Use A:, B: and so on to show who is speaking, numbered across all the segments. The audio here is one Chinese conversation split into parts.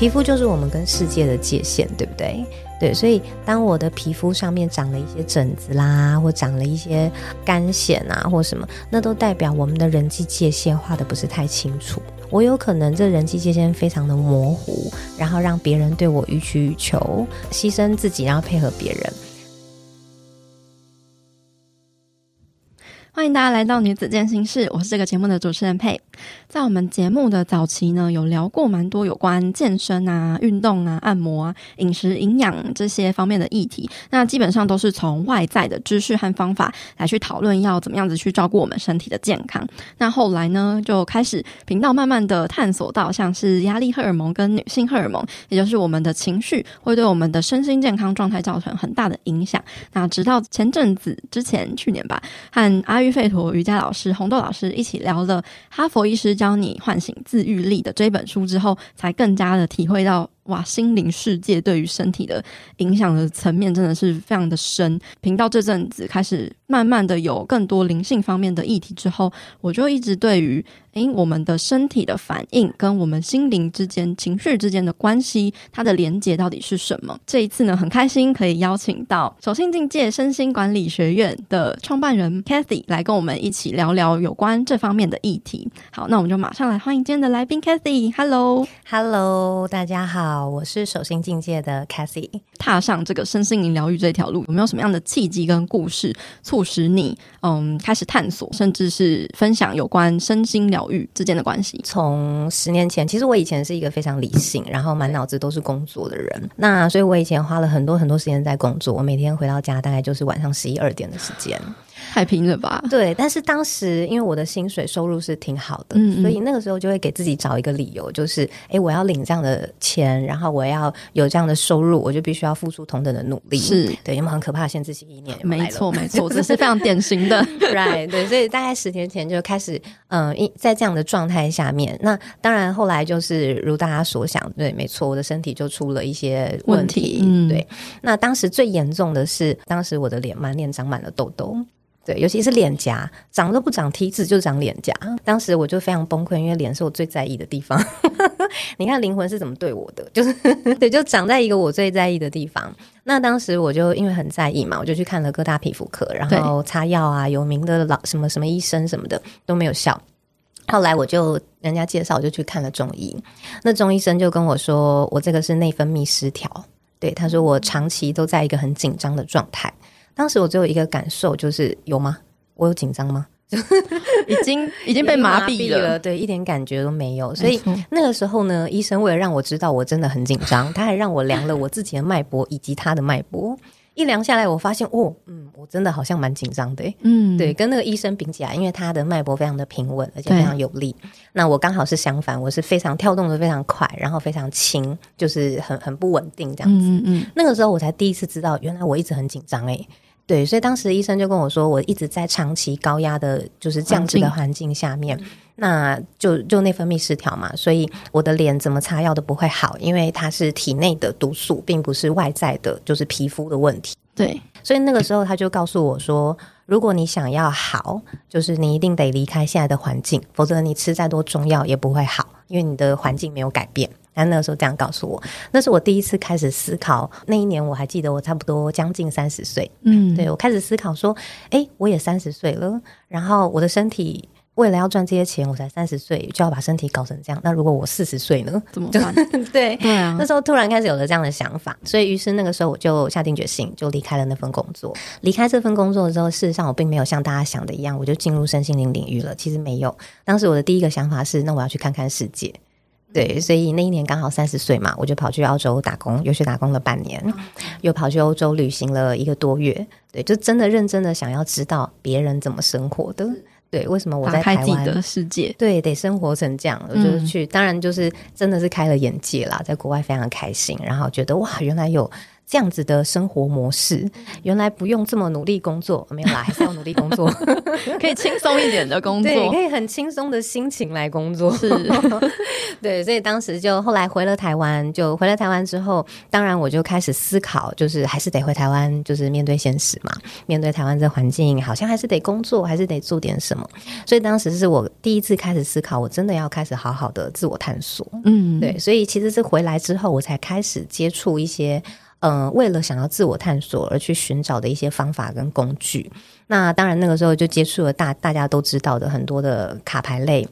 A: 皮肤就是我们跟世界的界限，对不对？对，所以当我的皮肤上面长了一些疹子啦，或长了一些干癣啊，或什么，那都代表我们的人际界限画的不是太清楚。我有可能这人际界限非常的模糊，然后让别人对我予取予求，牺牲自己，然后配合别人。
B: 欢迎大家来到女子健心室，我是这个节目的主持人佩。在我们节目的早期呢，有聊过蛮多有关健身啊、运动啊、按摩啊、饮食营养这些方面的议题。那基本上都是从外在的知识和方法来去讨论要怎么样子去照顾我们身体的健康。那后来呢，就开始频道慢慢的探索到像是压力荷尔蒙跟女性荷尔蒙，也就是我们的情绪会对我们的身心健康状态造成很大的影响。那直到前阵子之前，去年吧，和阿育费陀瑜伽老师红豆老师一起聊了哈佛医师教你唤醒自愈力的这本书之后，才更加的体会到。哇，心灵世界对于身体的影响的层面真的是非常的深。频道这阵子开始慢慢的有更多灵性方面的议题之后，我就一直对于诶我们的身体的反应跟我们心灵之间、情绪之间的关系，它的连接到底是什么？这一次呢，很开心可以邀请到守信境界身心管理学院的创办人 Cathy 来跟我们一起聊聊有关这方面的议题。好，那我们就马上来欢迎今天的来宾 Cathy。Hello，Hello，
A: 大家好。我是手心境界的 Cathy，
B: 踏上这个身心灵疗愈这条路，有没有什么样的契机跟故事促使你嗯开始探索，甚至是分享有关身心疗愈之间的关系？
A: 从十年前，其实我以前是一个非常理性，然后满脑子都是工作的人，那所以我以前花了很多很多时间在工作，我每天回到家大概就是晚上十一二点的时间。
B: 太拼了吧？
A: 对，但是当时因为我的薪水收入是挺好的，嗯嗯，所以那个时候就会给自己找一个理由，就是哎，我要领这样的钱，然后我要有这样的收入，我就必须要付出同等的努力。
B: 是
A: 对，有没有很可怕的限制性意念？
B: 没错，没错，这是非常典型的。
A: right，对，所以大概十年前就开始，嗯，在这样的状态下面，那当然后来就是如大家所想，对，没错，我的身体就出了一些问题。对，那当时最严重的是，当时我的脸满脸长满了痘痘。对，尤其是脸颊，长都不长 T 字，就长脸颊。当时我就非常崩溃，因为脸是我最在意的地方。你看灵魂是怎么对我的，就是 对，就长在一个我最在意的地方。那当时我就因为很在意嘛，我就去看了各大皮肤科，然后擦药啊，有名的老什么什么医生什么的都没有效。后来我就人家介绍，我就去看了中医。那中医生就跟我说，我这个是内分泌失调。对，他说我长期都在一个很紧张的状态。当时我只有一个感受，就是有吗？我有紧张吗？
B: 已经 已经被麻痹了，
A: 了，对，一点感觉都没有。所以那个时候呢，医生为了让我知道我真的很紧张，他还让我量了我自己的脉搏以及他的脉搏。一量下来，我发现哦，嗯，我真的好像蛮紧张的，嗯，对，跟那个医生比起来，因为他的脉搏非常的平稳，而且非常有力。那我刚好是相反，我是非常跳动的非常快，然后非常轻，就是很很不稳定这样子。嗯嗯，那个时候我才第一次知道，原来我一直很紧张诶。对，所以当时医生就跟我说，我一直在长期高压的，就是这样子的环境下面，那就就内分泌失调嘛，所以我的脸怎么擦药都不会好，因为它是体内的毒素，并不是外在的，就是皮肤的问题。
B: 对，
A: 所以那个时候他就告诉我说，如果你想要好，就是你一定得离开现在的环境，否则你吃再多中药也不会好，因为你的环境没有改变。他那个时候这样告诉我，那是我第一次开始思考。那一年我还记得，我差不多将近三十岁。嗯，对，我开始思考说，哎，我也三十岁了，然后我的身体为了要赚这些钱，我才三十岁就要把身体搞成这样。那如果我四十岁呢？
B: 怎么办？
A: 对对啊，那时候突然开始有了这样的想法，所以于是那个时候我就下定决心，就离开了那份工作。离开这份工作之后，事实上我并没有像大家想的一样，我就进入身心灵领域了。其实没有，当时我的第一个想法是，那我要去看看世界。对，所以那一年刚好三十岁嘛，我就跑去澳洲打工，又去打工了半年，又跑去欧洲旅行了一个多月。对，就真的认真的想要知道别人怎么生活的。对，为什么我在台湾
B: 的世界？
A: 对，得生活成这样，我就是去，当然就是真的是开了眼界啦，在国外非常开心，然后觉得哇，原来有这样子的生活模式，原来不用这么努力工作，没有啦，还是要努力工作，
B: 可以轻松一点的工作，
A: 对，可以很轻松的心情来工作，
B: 是，
A: 对，所以当时就后来回了台湾，就回了台湾之后，当然我就开始思考，就是还是得回台湾，就是面对现实嘛，面对台湾这环境，好像还是得工作，还是得做点什么，所以当时是我第一次开始思考，我真的要开始好好的自我探索，嗯，对，所以其实是回来之后，我才开始接触一些。嗯、呃，为了想要自我探索而去寻找的一些方法跟工具，那当然那个时候就接触了大大家都知道的很多的卡牌类，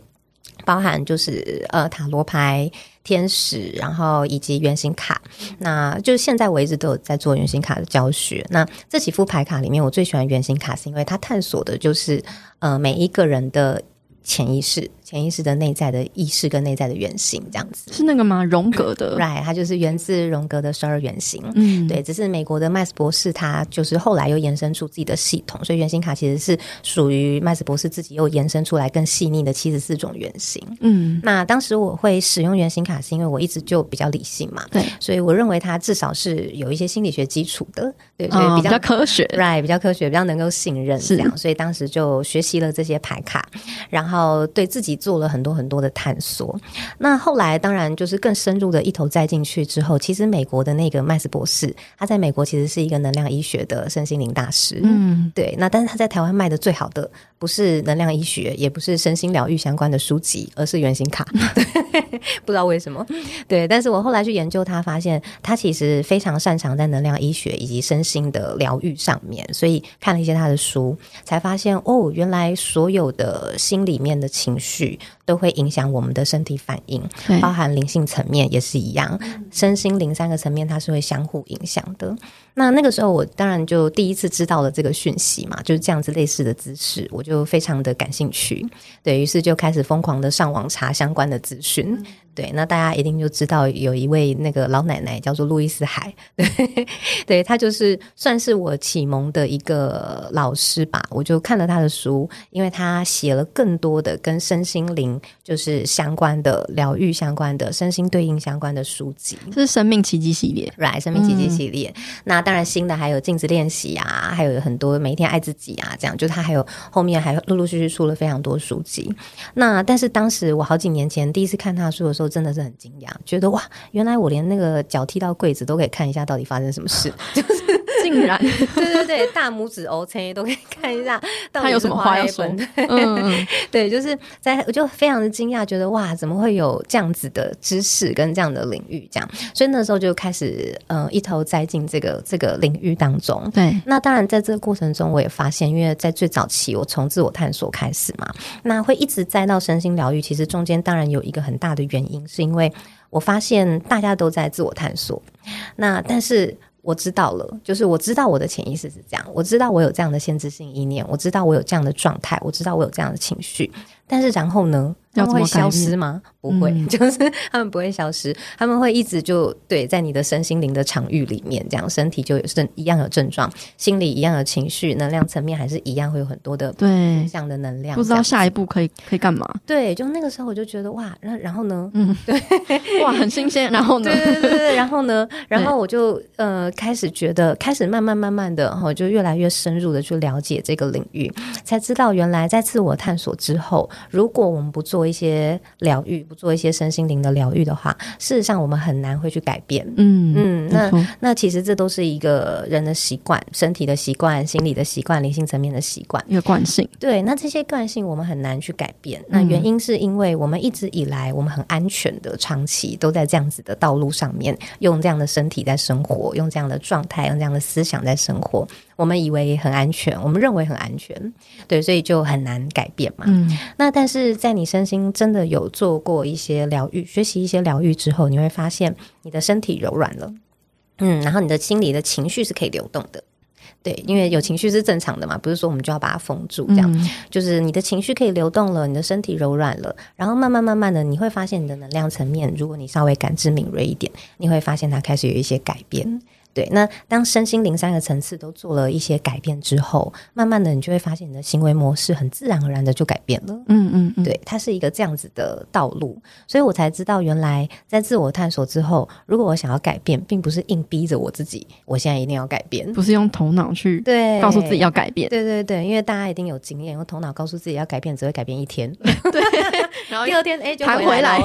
A: 包含就是呃塔罗牌、天使，然后以及原型卡。那就是现在我一直都有在做原型卡的教学。那这几副牌卡里面，我最喜欢原型卡，是因为它探索的就是呃每一个人的潜意识。潜意识的内在的意识跟内在的原型，这样子
B: 是那个吗？荣格的
A: ，right，它就是源自荣格的十二原型。嗯，对，只是美国的麦斯博士，他就是后来又延伸出自己的系统，所以原型卡其实是属于麦斯博士自己又延伸出来更细腻的七十四种原型。嗯，那当时我会使用原型卡，是因为我一直就比较理性嘛，对，所以我认为它至少是有一些心理学基础的，对，所以比较、
B: 哦、比较科学
A: ，right，比较科学，比较能够信任这样，所以当时就学习了这些牌卡，然后对自己做了很多很多。的探索，那后来当然就是更深入的一头栽进去之后，其实美国的那个麦斯博士，他在美国其实是一个能量医学的身心灵大师，嗯，对。那但是他在台湾卖的最好的不是能量医学，也不是身心疗愈相关的书籍，而是原型卡，对，不知道为什么，对。但是我后来去研究他，发现他其实非常擅长在能量医学以及身心的疗愈上面，所以看了一些他的书，才发现哦，原来所有的心里面的情绪都会影。影响我们的身体反应，包含灵性层面也是一样，身心灵三个层面它是会相互影响的。那那个时候，我当然就第一次知道了这个讯息嘛，就是这样子类似的知识，我就非常的感兴趣，对，于是就开始疯狂的上网查相关的资讯。对，那大家一定就知道有一位那个老奶奶叫做路易斯海，对，对，她就是算是我启蒙的一个老师吧。我就看了她的书，因为她写了更多的跟身心灵就是相关的疗愈相关的身心对应相关的书籍。
B: 这是生命奇迹系列
A: ，right？生命奇迹系列。嗯、那当然新的还有镜子练习啊，还有很多每一天爱自己啊，这样就他还有后面还陆陆续续出了非常多书籍。那但是当时我好几年前第一次看他的书的时候。真的是很惊讶，觉得哇，原来我连那个脚踢到柜子都可以看一下，到底发生什么事，就是
B: 竟然，
A: 对对对，大拇指 OK 都可以看一下，
B: 他有什么话要说？
A: 嗯，对，就是在我就非常的惊讶，觉得哇，怎么会有这样子的知识跟这样的领域？这样，所以那时候就开始嗯、呃，一头栽进这个这个领域当中。对，那当然在这个过程中，我也发现，因为在最早期，我从自我探索开始嘛，那会一直栽到身心疗愈，其实中间当然有一个很大的原因。是因为我发现大家都在自我探索，那但是我知道了，就是我知道我的潜意识是这样，我知道我有这样的限制性意念，我知道我有这样的状态，我知道我有这样的情绪，但是然后呢？他们会消失吗？不会，嗯、就是他们不会消失，他们会一直就对在你的身心灵的场域里面，这样身体就有症一样有症状，心理一样有情绪，能量层面还是一样会有很多的对这样的能量。
B: 不知道下一步可以可以干嘛？
A: 对，就那个时候我就觉得哇，那然后呢？
B: 嗯，对，哇，很新鲜。然后呢？
A: 对对对对，然后呢？然后我就呃开始觉得，开始慢慢慢慢的，哈，就越来越深入的去了解这个领域，才知道原来在自我探索之后，如果我们不做一些疗愈，不做一些身心灵的疗愈的话，事实上我们很难会去改变。嗯嗯，那那其实这都是一个人的习惯、身体的习惯、心理的习惯、灵性层面的习惯，
B: 一个惯性。
A: 对，那这些惯性我们很难去改变。那原因是因为我们一直以来我们很安全的，长期都在这样子的道路上面，用这样的身体在生活，用这样的状态，用这样的思想在生活。我们以为很安全，我们认为很安全，对，所以就很难改变嘛。嗯，那但是在你身心真的有做过一些疗愈、学习一些疗愈之后，你会发现你的身体柔软了，嗯，然后你的心里的情绪是可以流动的，对，因为有情绪是正常的嘛，不是说我们就要把它封住，这样，嗯，就是你的情绪可以流动了，你的身体柔软了，然后慢慢慢慢的，你会发现你的能量层面，如果你稍微感知敏锐一点，你会发现它开始有一些改变。对，那当身心灵三个层次都做了一些改变之后，慢慢的你就会发现你的行为模式很自然而然的就改变了。
B: 嗯嗯嗯，
A: 对，它是一个这样子的道路，所以我才知道原来在自我探索之后，如果我想要改变，并不是硬逼着我自己，我现在一定要改变，
B: 不是用头脑去对告诉自己要改变。
A: 对对对，因为大家一定有经验，用头脑告诉自己要改变，只会改变一天。对，然后第二天哎就弹回来，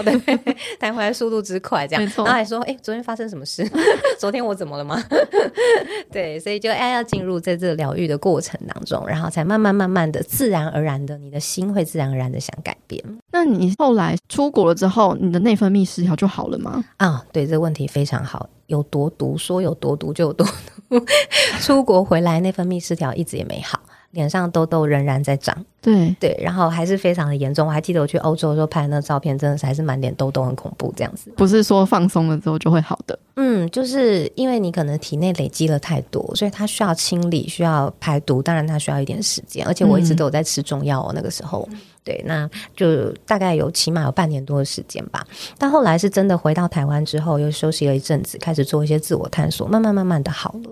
A: 弹回来速度之快，这样，然后还说哎昨天发生什么事？昨天我怎么了吗？对，所以就哎要进入在这个疗愈的过程当中，然后才慢慢慢慢的自然而然的，你的心会自然而然的想改变。
B: 那你后来出国了之后，你的内分泌失调就好了吗？
A: 啊，对，这个问题非常好，有多毒说有多毒就有多毒。出国回来内分泌失调一直也没好。脸上痘痘仍然在长，
B: 对
A: 对，然后还是非常的严重。我还记得我去欧洲的时候拍的那个照片，真的是还是满脸痘痘，很恐怖这样子。
B: 不是说放松了之后就会好的，
A: 嗯，就是因为你可能体内累积了太多，所以它需要清理，需要排毒。当然它需要一点时间，而且我一直都有在吃中药哦。那个时候，嗯、对，那就大概有起码有半年多的时间吧。但后来是真的回到台湾之后，又休息了一阵子，开始做一些自我探索，慢慢慢慢的好了。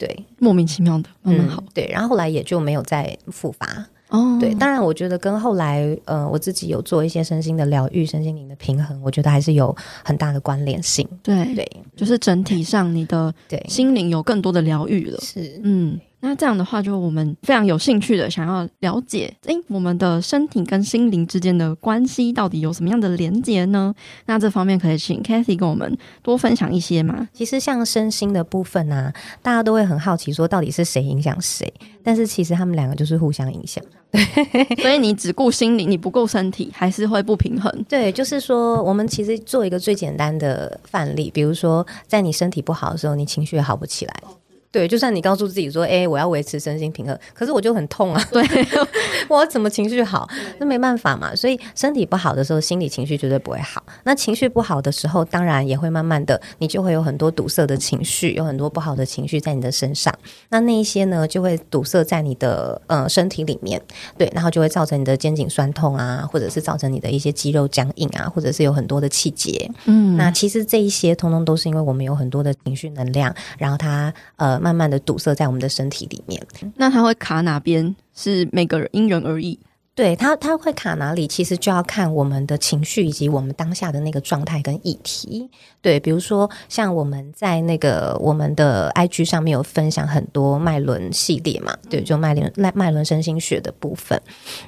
A: 对，
B: 莫名其妙的慢慢好，
A: 嗯。对，然后后来也就没有再复发。
B: 哦，
A: 对，当然我觉得跟后来呃我自己有做一些身心的疗愈、身心灵的平衡，我觉得还是有很大的关联性。
B: 对对，就是整体上你的对心灵有更多的疗愈了。
A: 是，
B: 嗯。那这样的话，就我们非常有兴趣的想要了解，诶，我们的身体跟心灵之间的关系到底有什么样的连结呢？那这方面可以请 Cathy 跟我们多分享一些吗？
A: 其实像身心的部分啊，大家都会很好奇，说到底是谁影响谁？但是其实他们两个就是互相影响。对，
B: 所以你只顾心灵，你不顾身体，还是会不平衡。
A: 对，就是说，我们其实做一个最简单的范例，比如说，在你身体不好的时候，你情绪也好不起来。对，就算你告诉自己说，哎，我要维持身心平衡，可是我就很痛啊。对，我怎么情绪好？那没办法嘛。所以身体不好的时候，心理情绪绝对不会好。那情绪不好的时候，当然也会慢慢的，你就会有很多堵塞的情绪，有很多不好的情绪在你的身上。那那一些呢，就会堵塞在你的呃身体里面，对，然后就会造成你的肩颈酸痛啊，或者是造成你的一些肌肉僵硬啊，或者是有很多的气结。嗯，那其实这一些通通都是因为我们有很多的情绪能量，然后它呃。慢慢的堵塞在我们的身体里面，
B: 那它会卡哪边？是每个人因人而异。
A: 对它，它会卡哪里？其实就要看我们的情绪以及我们当下的那个状态跟议题。对，比如说像我们在那个我们的 IG 上面有分享很多脉轮系列嘛，对，就脉轮脉脉轮身心学的部分。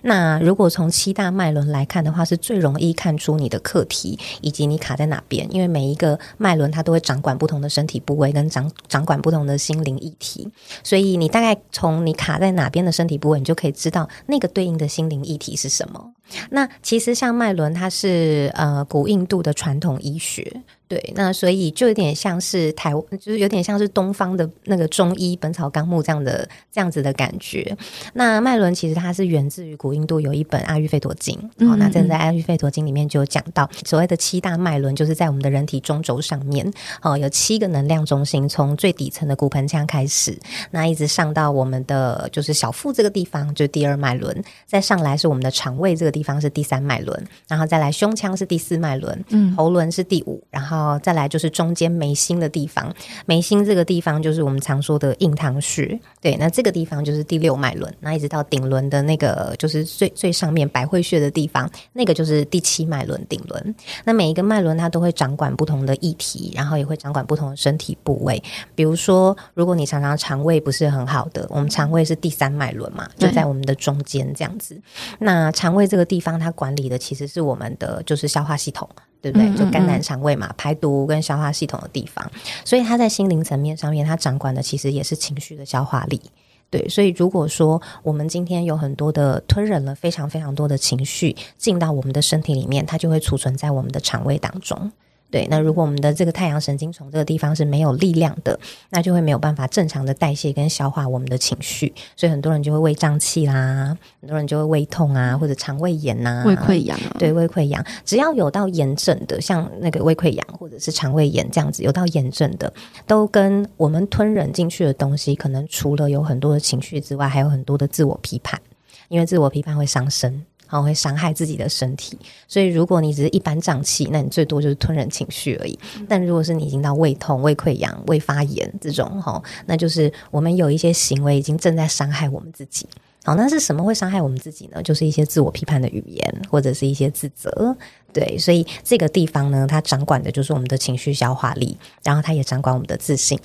A: 那如果从七大脉轮来看的话，是最容易看出你的课题以及你卡在哪边，因为每一个脉轮它都会掌管不同的身体部位跟掌掌管不同的心灵议题，所以你大概从你卡在哪边的身体部位，你就可以知道那个对应的心灵议题是什么？那其实像脉轮，它是呃古印度的传统医学。对，那所以就有点像是台湾，就是有点像是东方的那个中医《本草纲目》这样的这样子的感觉。那脉轮其实它是源自于古印度有一本《阿育吠陀经》，好，那这在《阿育吠陀经》里面就有讲到所谓的七大脉轮，就是在我们的人体中轴上面，哦，有七个能量中心，从最底层的骨盆腔开始，那一直上到我们的就是小腹这个地方，就是第二脉轮，再上来是我们的肠胃这个地方是第三脉轮，然后再来胸腔是第四脉轮，嗯，喉轮是第五，然后。哦，再来就是中间眉心的地方，眉心这个地方就是我们常说的印堂穴，对，那这个地方就是第六脉轮，那一直到顶轮的那个就是最最上面百会穴的地方，那个就是第七脉轮顶轮。那每一个脉轮它都会掌管不同的议题，然后也会掌管不同的身体部位。比如说，如果你常常肠胃不是很好的，我们肠胃是第三脉轮嘛，就在我们的中间这样子。那肠胃这个地方它管理的其实是我们的就是消化系统。对不对？就肝胆肠胃嘛，排毒跟消化系统的地方，所以它在心灵层面上面，它掌管的其实也是情绪的消化力。对，所以如果说我们今天有很多的吞忍了非常非常多的情绪进到我们的身体里面，它就会储存在我们的肠胃当中。对，那如果我们的这个太阳神经从这个地方是没有力量的，那就会没有办法正常的代谢跟消化我们的情绪，所以很多人就会胃胀气啦，很多人就会胃痛啊，或者肠胃炎呐、啊，
B: 胃溃疡啊，
A: 对，胃溃疡，只要有到炎症的，像那个胃溃疡或者是肠胃炎这样子有到炎症的，都跟我们吞忍进去的东西，可能除了有很多的情绪之外，还有很多的自我批判，因为自我批判会伤身。然后会伤害自己的身体。所以，如果你只是一般胀气，那你最多就是吞忍情绪而已。但如果是你已经到胃痛、胃溃疡、胃发炎这种哈，那就是我们有一些行为已经正在伤害我们自己。好，那是什么会伤害我们自己呢？就是一些自我批判的语言，或者是一些自责。对，所以这个地方呢，它掌管的就是我们的情绪消化力，然后它也掌管我们的自信。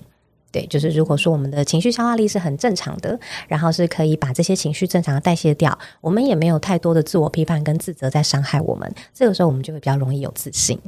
A: 对，就是如果说我们的情绪消化力是很正常的，然后是可以把这些情绪正常的代谢掉，我们也没有太多的自我批判跟自责在伤害我们，这个时候我们就会比较容易有自信。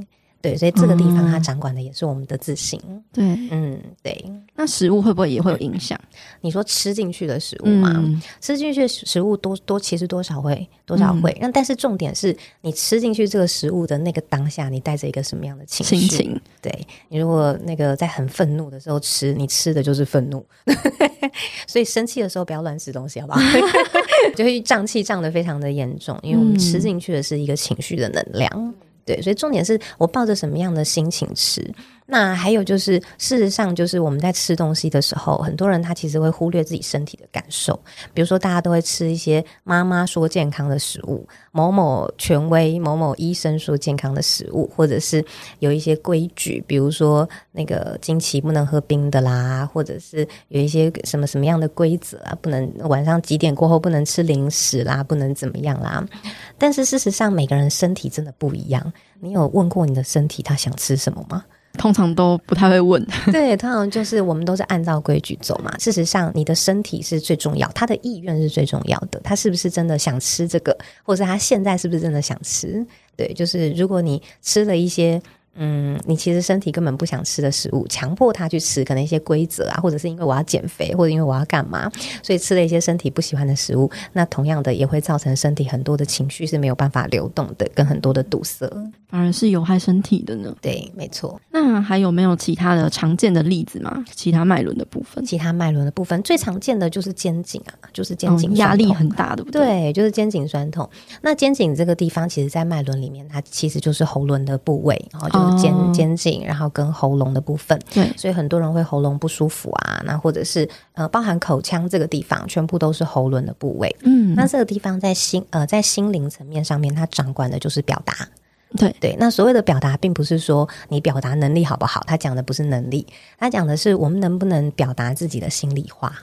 A: 对，所以这个地方它掌管的也是我们的自信。
B: 对，
A: 嗯，对。
B: 那食物会不会也会有影响？
A: 你说吃进去的食物嘛？嗯、吃进去的食物多多，其实多少会多少会。那、嗯、但是重点是你吃进去这个食物的那个当下，你带着一个什么样的情绪？
B: 心情。
A: 对，你如果那个在很愤怒的时候吃，你吃的就是愤怒。所以生气的时候不要乱吃东西，好不好？就会胀气胀得非常的严重，因为我们吃进去的是一个情绪的能量。对，所以重点是我抱着什么样的心情吃。那还有就是，事实上，就是我们在吃东西的时候，很多人他其实会忽略自己身体的感受。比如说，大家都会吃一些妈妈说健康的食物，某某权威、某某医生说健康的食物，或者是有一些规矩，比如说那个经期不能喝冰的啦，或者是有一些什么什么样的规则啊，不能晚上几点过后不能吃零食啦，不能怎么样啦。但是事实上，每个人身体真的不一样。你有问过你的身体，他想吃什么吗？
B: 通常都不太会问，
A: 对，通常就是我们都是按照规矩走嘛。事实上，你的身体是最重要，他的意愿是最重要的，他是不是真的想吃这个，或者他现在是不是真的想吃？对，就是如果你吃了一些。嗯，你其实身体根本不想吃的食物，强迫他去吃，可能一些规则啊，或者是因为我要减肥，或者因为我要干嘛，所以吃了一些身体不喜欢的食物，那同样的也会造成身体很多的情绪是没有办法流动的，跟很多的堵塞，
B: 反而是有害身体的呢。
A: 对，没错。
B: 那还有没有其他的常见的例子吗？其他脉轮的部分？
A: 其他脉轮的部分最常见的就是肩颈啊，就是肩颈
B: 压力很大，对不对？
A: 对，就是肩颈酸痛。那肩颈这个地方，其实在脉轮里面，它其实就是喉轮的部位，然后就。肩肩颈，然后跟喉咙的部分，
B: 对，
A: 所以很多人会喉咙不舒服啊，那或者是呃，包含口腔这个地方，全部都是喉轮的部位。嗯，那这个地方在心呃，在心灵层面上面，它掌管的就是表达。
B: 对
A: 对，那所谓的表达，并不是说你表达能力好不好，他讲的不是能力，他讲的是我们能不能表达自己的心里话。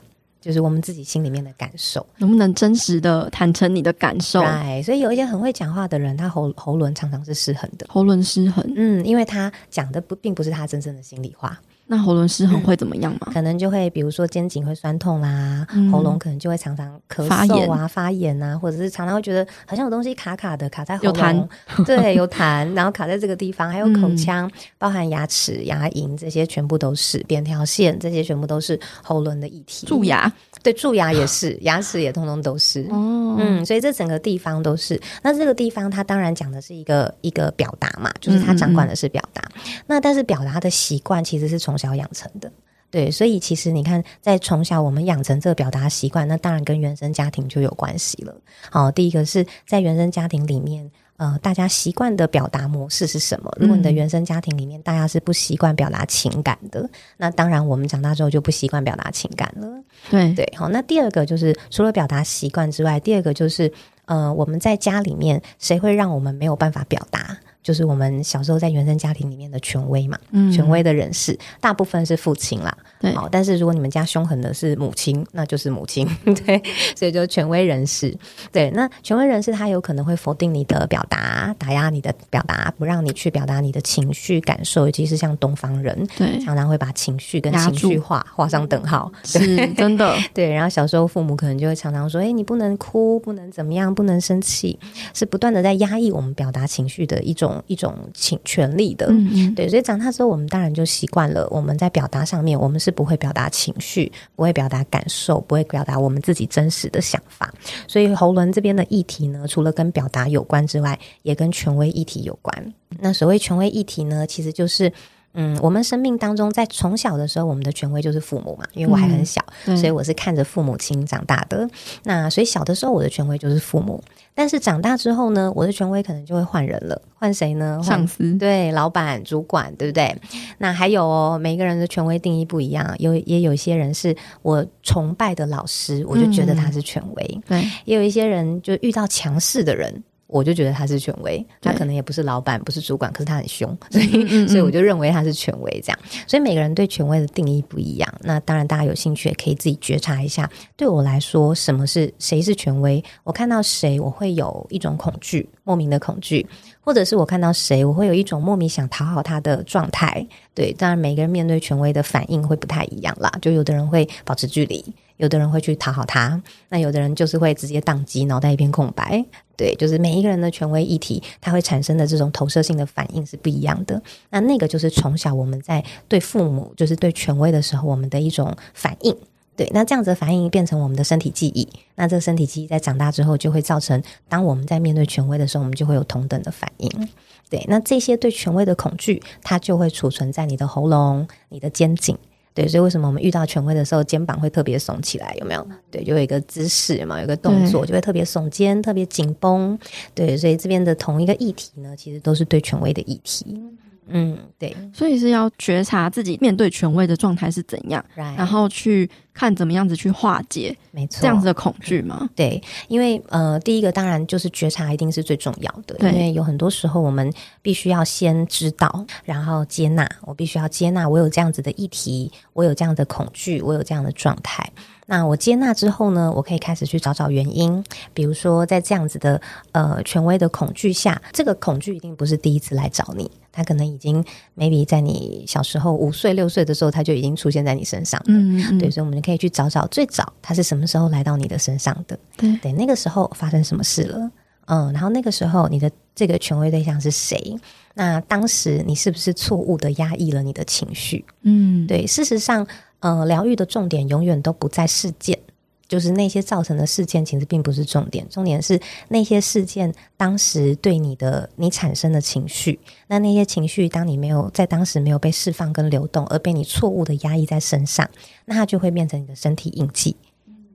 A: 就是我们自己心里面的感受，
B: 能不能真实的坦诚你的感受？
A: 对，所以有一些很会讲话的人，他喉喉轮常常是失衡的，
B: 喉轮失衡，
A: 嗯，因为他讲的不并不是他真正的心里话。
B: 那喉咙失衡会怎么样吗？
A: 嗯、可能就会，比如说肩颈会酸痛啦，嗯、喉咙可能就会常常咳嗽啊、发炎，啊，或者是常常会觉得好像有东西卡卡的，卡在喉咙，对，有痰，然后卡在这个地方，还有口腔，嗯、包含牙齿、牙龈这些，全部都是扁条线，这些全部都是喉轮的议题。
B: 蛀牙，
A: 对，蛀牙也是，牙齿也通通都是。哦，嗯，所以这整个地方都是。那这个地方，它当然讲的是一个一个表达嘛，就是它掌管的是表达。嗯嗯，那但是表达的习惯其实是从从小养成的，对，所以其实你看，在从小我们养成这个表达习惯，那当然跟原生家庭就有关系了。好，第一个是在原生家庭里面，呃，大家习惯的表达模式是什么？如果你的原生家庭里面大家是不习惯表达情感的，那当然我们长大之后就不习惯表达情感了。
B: 对
A: 对，好，那第二个就是除了表达习惯之外，第二个就是呃，我们在家里面谁会让我们没有办法表达？就是我们小时候在原生家庭里面的权威嘛，嗯，权威的人士大部分是父亲啦，
B: 对。
A: 好，但是如果你们家凶狠的是母亲，那就是母亲，对。所以就权威人士，对。那权威人士他有可能会否定你的表达，打压你的表达，不让你去表达你的情绪感受，尤其是像东方人，
B: 对，
A: 常常会把情绪跟情绪化画上等号，
B: 是真的。
A: 对，然后小时候父母可能就会常常说：“哎，你不能哭，不能怎么样，不能生气。”是不断的在压抑我们表达情绪的一种。一种情权利的，嗯嗯对，所以长大之后，我们当然就习惯了。我们在表达上面，我们是不会表达情绪，不会表达感受，不会表达我们自己真实的想法。所以喉轮这边的议题呢，除了跟表达有关之外，也跟权威议题有关。那所谓权威议题呢，其实就是。嗯，我们生命当中，在从小的时候，我们的权威就是父母嘛，因为我还很小，嗯、所以我是看着父母亲长大的。那所以小的时候，我的权威就是父母。但是长大之后呢，我的权威可能就会换人了，换谁呢？
B: 上司，
A: 对，老板、主管，对不对？那还有哦，每个人的权威定义不一样，有也有一些人是我崇拜的老师，我就觉得他是权威。
B: 对、嗯，
A: 也有一些人就遇到强势的人。我就觉得他是权威，他可能也不是老板，不是主管，可是他很凶，所以嗯嗯嗯，所以我就认为他是权威。这样，所以每个人对权威的定义不一样。那当然，大家有兴趣也可以自己觉察一下。对我来说，什么是谁是权威？我看到谁，我会有一种恐惧，莫名的恐惧；或者是我看到谁，我会有一种莫名想讨好他的状态。对，当然每个人面对权威的反应会不太一样啦。就有的人会保持距离。有的人会去讨好他，那有的人就是会直接宕机，脑袋一片空白。对，就是每一个人的权威议题，它会产生的这种投射性的反应是不一样的。那那个就是从小我们在对父母，就是对权威的时候，我们的一种反应。对，那这样子的反应变成我们的身体记忆。那这个身体记忆在长大之后，就会造成当我们在面对权威的时候，我们就会有同等的反应。对，那这些对权威的恐惧，它就会储存在你的喉咙、你的肩颈。对，所以为什么我们遇到权威的时候，肩膀会特别耸起来？有没有？对，就有一个姿势嘛，有一个动作就会特别耸肩，特别紧绷。对，所以这边的同一个议题呢，其实都是对权威的议题。嗯，对，
B: 所以是要觉察自己面对权威的状态是怎样.然后去看怎么样子去化解，没错，这样子的恐惧吗？
A: 对，因为呃，第一个当然就是觉察一定是最重要的，因为有很多时候我们必须要先知道，然后接纳，我必须要接纳我有这样子的议题，我有这样的恐惧，我有这样的状态。那我接纳之后呢，我可以开始去找找原因。比如说，在这样子的呃权威的恐惧下，这个恐惧一定不是第一次来找你，他可能已经 maybe 在你小时候五岁六岁的时候，他就已经出现在你身上。嗯，嗯，对，所以我们可以去找找最早他是什么时候来到你的身上的。对，对，那个时候发生什么事了？嗯，然后那个时候你的这个权威对象是谁？那当时你是不是错误的压抑了你的情绪？嗯，对，事实上。呃，疗愈的重点永远都不在事件，就是那些造成的事件，其实并不是重点。重点是那些事件当时对你的你产生的情绪。那那些情绪，当你没有在当时没有被释放跟流动，而被你错误的压抑在身上，那它就会变成你的身体印记。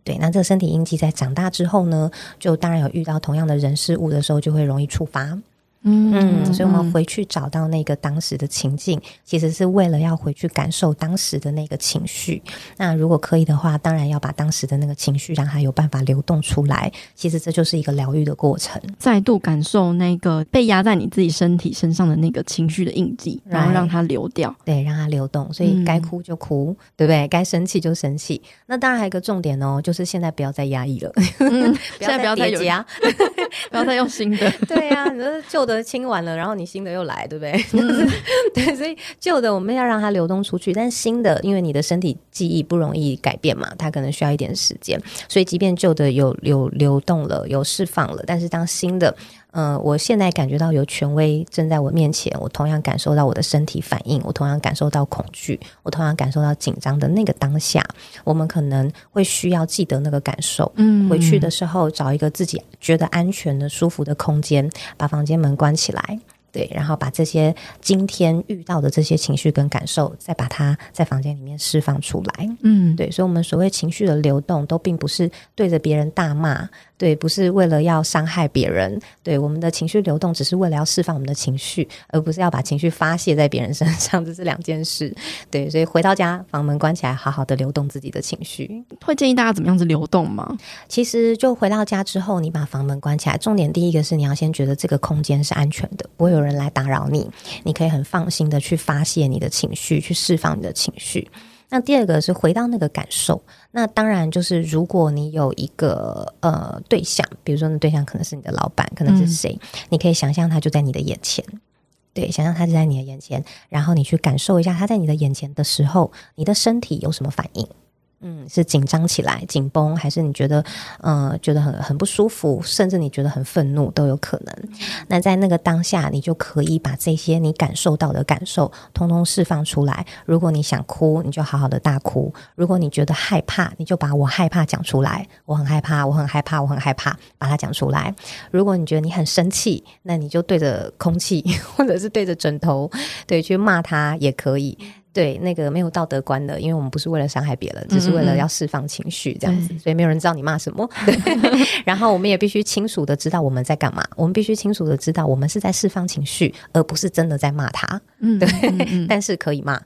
A: 对，那这个身体印记在长大之后呢，就当然有遇到同样的人事物的时候，就会容易触发。嗯，嗯，所以我们回去找到那个当时的情境，嗯，其实是为了要回去感受当时的那个情绪。那如果可以的话，当然要把当时的那个情绪让它有办法流动出来。其实这就是一个疗愈的过程，
B: 再度感受那个被压在你自己身体身上的那个情绪的印记，然后让它流掉，
A: 对，让它流动。所以该哭就哭，嗯，对不对？该生气就生气。那当然还有一个重点哦，就是现在不要再压抑了，
B: 嗯，现在不要再叠加，不要再用新的。
A: 对呀，啊，你说旧的。清完了，然后你新的又来，对不对？嗯、对，所以旧的我们要让它流动出去，但新的，因为你的身体记忆不容易改变嘛，它可能需要一点时间，所以即便旧的有有流动了，有释放了，但是当新的。嗯、呃，我现在感觉到有权威正在我面前，我同样感受到我的身体反应，我同样感受到恐惧，我同样感受到紧张的那个当下，我们可能会需要记得那个感受。嗯，回去的时候找一个自己觉得安全的、舒服的空间，把房间门关起来。对，然后把这些今天遇到的这些情绪跟感受，再把它在房间里面释放出来。嗯，对，所以，我们所谓情绪的流动，都并不是对着别人大骂。对，不是为了要伤害别人。对，我们的情绪流动，只是为了要释放我们的情绪，而不是要把情绪发泄在别人身上，这是两件事。对，所以回到家，房门关起来，好好的流动自己的情绪。
B: 会建议大家怎么样子流动吗？
A: 其实就回到家之后，你把房门关起来，重点第一个是你要先觉得这个空间是安全的，不会有人来打扰你，你可以很放心的去发泄你的情绪，去释放你的情绪。那第二个是回到那个感受，那当然就是如果你有一个呃对象，比如说那对象可能是你的老板，可能是谁，嗯、你可以想象他就在你的眼前，对，想象他就在你的眼前，然后你去感受一下他在你的眼前的时候，你的身体有什么反应？嗯，是紧张起来、紧绷，还是你觉得，呃，觉得很很不舒服，甚至你觉得很愤怒都有可能。那在那个当下，你就可以把这些你感受到的感受，通通释放出来。如果你想哭，你就好好的大哭；如果你觉得害怕，你就把我害怕讲出来。我很害怕，我很害怕，我很害怕，把它讲出来。如果你觉得你很生气，那你就对着空气，或者是对着枕头，对，去骂他也可以。对，那个没有道德观的，因为我们不是为了伤害别人，只是为了要释放情绪这样子，嗯嗯，所以没有人知道你骂什么。对，然后我们也必须清楚的知道我们在干嘛，我们必须清楚的知道我们是在释放情绪，而不是真的在骂他。嗯，对，但是可以骂，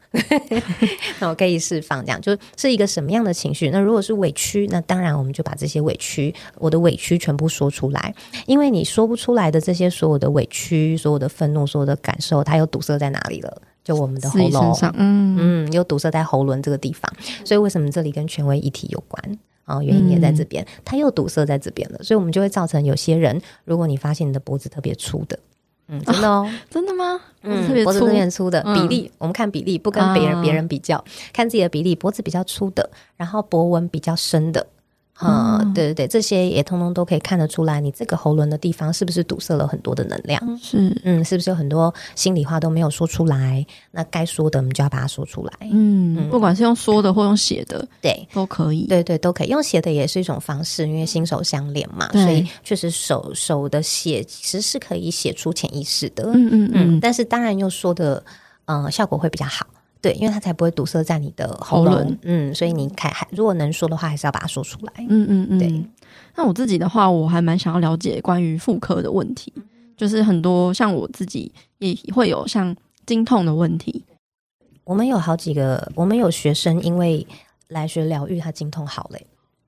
A: 那我可以释放，这样就是一个什么样的情绪？那如果是委屈，那当然我们就把这些委屈，我的委屈全部说出来，因为你说不出来的这些所有的委屈、所有的愤怒、所有的感受，它又堵塞在哪里了？就我们的喉咙，嗯。嗯，又堵塞在喉轮这个地方，所以为什么这里跟权威一体有关？啊？原因也在这边，嗯、它又堵塞在这边了，所以我们就会造成有些人，如果你发现你的脖子特别粗的，嗯，真的哦，
B: 真的吗？
A: 嗯，脖子特别粗？的比例，我们看比例，不跟别人别人比较，看自己的比例，脖子比较粗的，然后脖纹比较深的。啊、嗯，对对对，这些也通通都可以看得出来，你这个喉轮的地方是不是堵塞了很多的能量？
B: 是，
A: 嗯，是不是有很多心里话都没有说出来？那该说的，我们就要把它说出来。
B: 嗯，嗯，不管是用说的或用写的，对，都可以。
A: 对对，都可以。用写的也是一种方式，因为心手相连嘛，所以确实手手的写其实是可以写出潜意识的。嗯嗯嗯。但是当然用说的，呃，效果会比较好。对，因为它才不会堵塞在你的喉咙，嗯，所以你看，还如果能说的话，还是要把它说出来，
B: 嗯嗯嗯。对，那我自己的话，我还蛮想要了解关于妇科的问题，就是很多像我自己也会有像经痛的问题。
A: 我们有好几个，我们有学生因为来学疗愈，他经痛好了。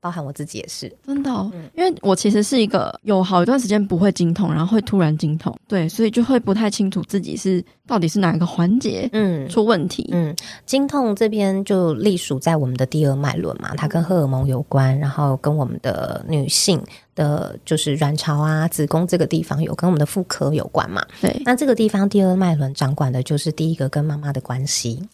A: 包含我自己也是，
B: 真的、哦嗯，因为我其实是一个有好一段时间不会经痛，然后会突然经痛，对，所以就会不太清楚自己是到底是哪一个环节嗯。出问题。嗯，
A: 经痛这边就隶属在我们的第二脉轮嘛，它跟荷尔蒙有关，然后跟我们的女性的就是卵巢啊、子宫这个地方有跟我们的妇科有关嘛，
B: 对，
A: 那这个地方第二脉轮掌管的就是第一个跟妈妈的关系。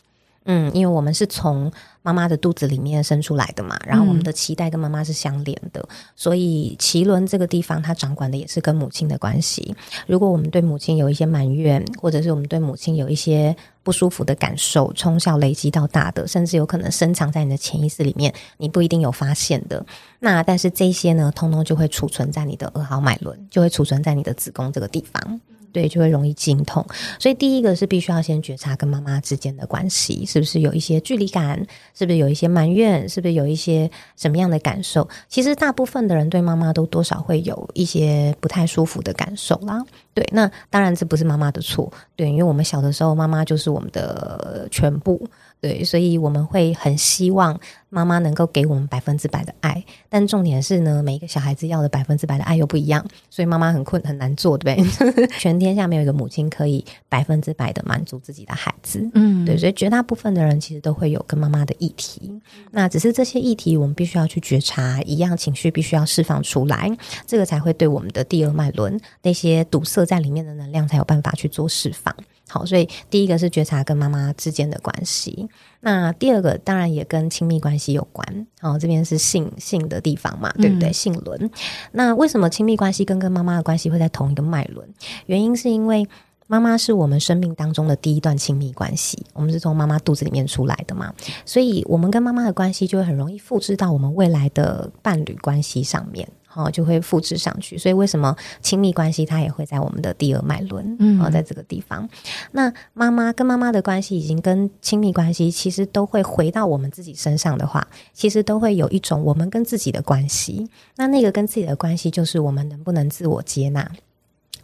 A: 嗯，因为我们是从妈妈的肚子里面生出来的嘛，然后我们的脐带跟妈妈是相连的，嗯、所以脐轮这个地方它掌管的也是跟母亲的关系。如果我们对母亲有一些埋怨，或者是我们对母亲有一些不舒服的感受，从小累积到大的，甚至有可能深藏在你的潜意识里面，你不一定有发现的。那但是这些呢，通通就会储存在你的二号脉轮，就会储存在你的子宫这个地方。对，就会容易经痛，所以第一个是必须要先觉察跟妈妈之间的关系，是不是有一些距离感，是不是有一些埋怨，是不是有一些什么样的感受？其实大部分的人对妈妈都多少会有一些不太舒服的感受啦。对，那当然这不是妈妈的错，对，因为我们小的时候妈妈就是我们的全部。对，所以我们会很希望妈妈能够给我们百分之百的爱，但重点是呢，每一个小孩子要的百分之百的爱又不一样，所以妈妈很困很难做，对不对？全天下没有一个母亲可以百分之百的满足自己的孩子，嗯，对，所以绝大部分的人其实都会有跟妈妈的议题，那只是这些议题我们必须要去觉察，一样情绪必须要释放出来，这个才会对我们的第二脉轮那些堵塞在里面的能量才有办法去做释放。好，所以第一个是觉察跟妈妈之间的关系。那第二个当然也跟亲密关系有关。哦，这边是性性的地方嘛，对不对？嗯、性轮。那为什么亲密关系跟跟妈妈的关系会在同一个脉轮？原因是因为妈妈是我们生命当中的第一段亲密关系，我们是从妈妈肚子里面出来的嘛，所以我们跟妈妈的关系就会很容易复制到我们未来的伴侣关系上面。哦，就会复制上去，所以为什么亲密关系它也会在我们的第二脉轮？嗯，哦，在这个地方，那妈妈跟妈妈的关系已经跟亲密关系其实都会回到我们自己身上的话，其实都会有一种我们跟自己的关系。那那个跟自己的关系，就是我们能不能自我接纳。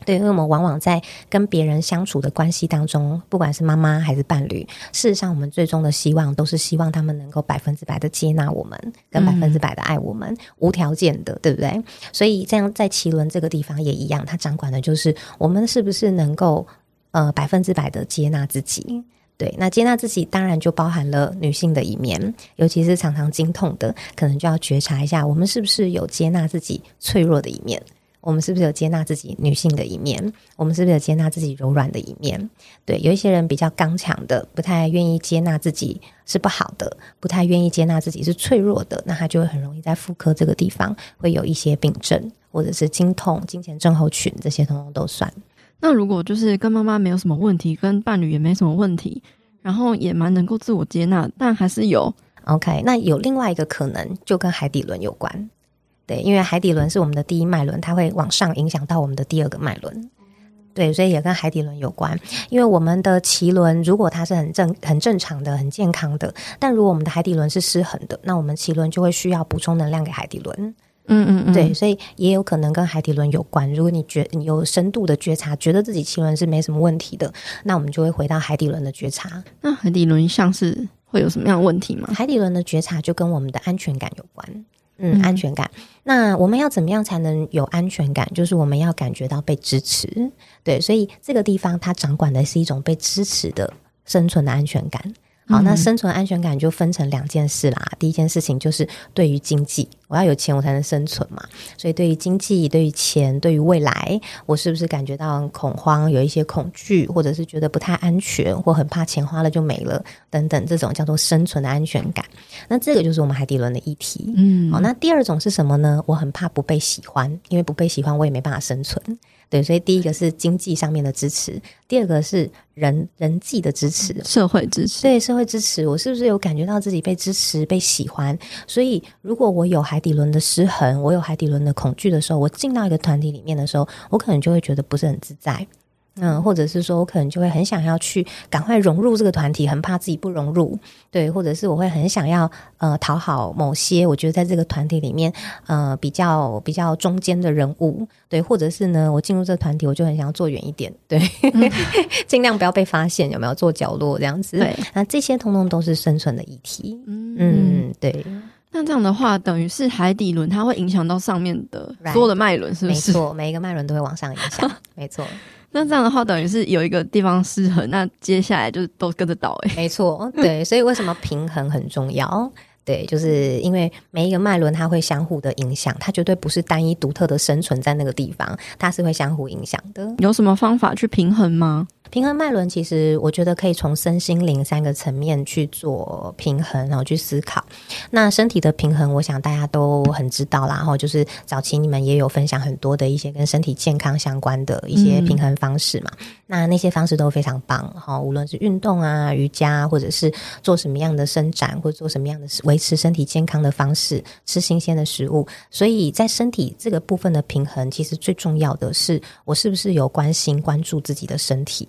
A: 对，因为我们往往在跟别人相处的关系当中，不管是妈妈还是伴侣，事实上，我们最终的希望都是希望他们能够百分之百的接纳我们，跟百分之百的爱我们，嗯、无条件的，对不对？所以，这样在奇轮这个地方也一样，它掌管的就是我们是不是能够呃百分之百的接纳自己。对，那接纳自己当然就包含了女性的一面，尤其是常常经痛的，可能就要觉察一下，我们是不是有接纳自己脆弱的一面。我们是不是有接纳自己女性的一面？我们是不是有接纳自己柔软的一面？对，有一些人比较刚强的，不太愿意接纳自己是不好的，不太愿意接纳自己是脆弱的，那他就会很容易在妇科这个地方会有一些病症，或者是经痛、经前症候群这些，通通都算。
B: 那如果就是跟妈妈没有什么问题，跟伴侣也没什么问题，然后也蛮能够自我接纳，但还是有
A: OK，那有另外一个可能，就跟海底轮有关。对，因为海底轮是我们的第一脉轮，它会往上影响到我们的第二个脉轮。对，所以也跟海底轮有关。因为我们的脐轮如果它是很正、很正常的、很健康的，但如果我们的海底轮是失衡的，那我们脐轮就会需要补充能量给海底轮。嗯嗯嗯，对，所以也有可能跟海底轮有关。如果你觉你有深度的觉察，觉得自己脐轮是没什么问题的，那我们就会回到海底轮的觉察。
B: 那海底轮像是会有什么样的问题吗？
A: 海底轮的觉察就跟我们的安全感有关。嗯，安全感。那我们要怎么样才能有安全感？就是我们要感觉到被支持。对，所以这个地方它掌管的是一种被支持的生存的安全感。好，那生存安全感就分成两件事啦。第一件事情就是对于经济，我要有钱我才能生存嘛。所以对于经济、对于钱、对于未来，我是不是感觉到恐慌，有一些恐惧，或者是觉得不太安全，或很怕钱花了就没了等等，这种叫做生存的安全感。那这个就是我们海底轮的议题。嗯，好，那第二种是什么呢？我很怕不被喜欢，因为不被喜欢，我也没办法生存。对，所以第一个是经济上面的支持，第二个是人人际的支持，
B: 社会支持。
A: 对，社会支持，我是不是有感觉到自己被支持、被喜欢？所以，如果我有海底轮的失衡，我有海底轮的恐惧的时候，我进到一个团体里面的时候，我可能就会觉得不是很自在。嗯，或者是说我可能就会很想要去赶快融入这个团体，很怕自己不融入，对，或者是我会很想要呃讨好某些我觉得在这个团体里面呃比较比较中间的人物，对，或者是呢我进入这个团体我就很想要坐远一点，对，嗯、尽量不要被发现，有没有坐角落这样子？对，那这些通通都是生存的议题。嗯，嗯对。
B: 那这样的话，等于是海底轮它会影响到上面的所有的脉轮，是不是？
A: 没错，每一个脉轮都会往上影响，没错。
B: 那这样的话，等于是有一个地方失衡，那接下来就都跟着倒诶、欸。
A: 没错，对，所以为什么平衡很重要？对，就是因为每一个脉轮它会相互的影响，它绝对不是单一独特的生存在那个地方，它是会相互影响的。
B: 有什么方法去平衡吗？
A: 平衡脉轮，其实我觉得可以从身心灵三个层面去做平衡，然后去思考。那身体的平衡，我想大家都很知道啦，然后就是早期你们也有分享很多的一些跟身体健康相关的一些平衡方式嘛。嗯、那那些方式都非常棒哈，无论是运动啊、瑜伽，或者是做什么样的伸展，或者做什么样的维持身体健康的方式，吃新鲜的食物。所以在身体这个部分的平衡，其实最重要的是我是不是有关心、关注自己的身体。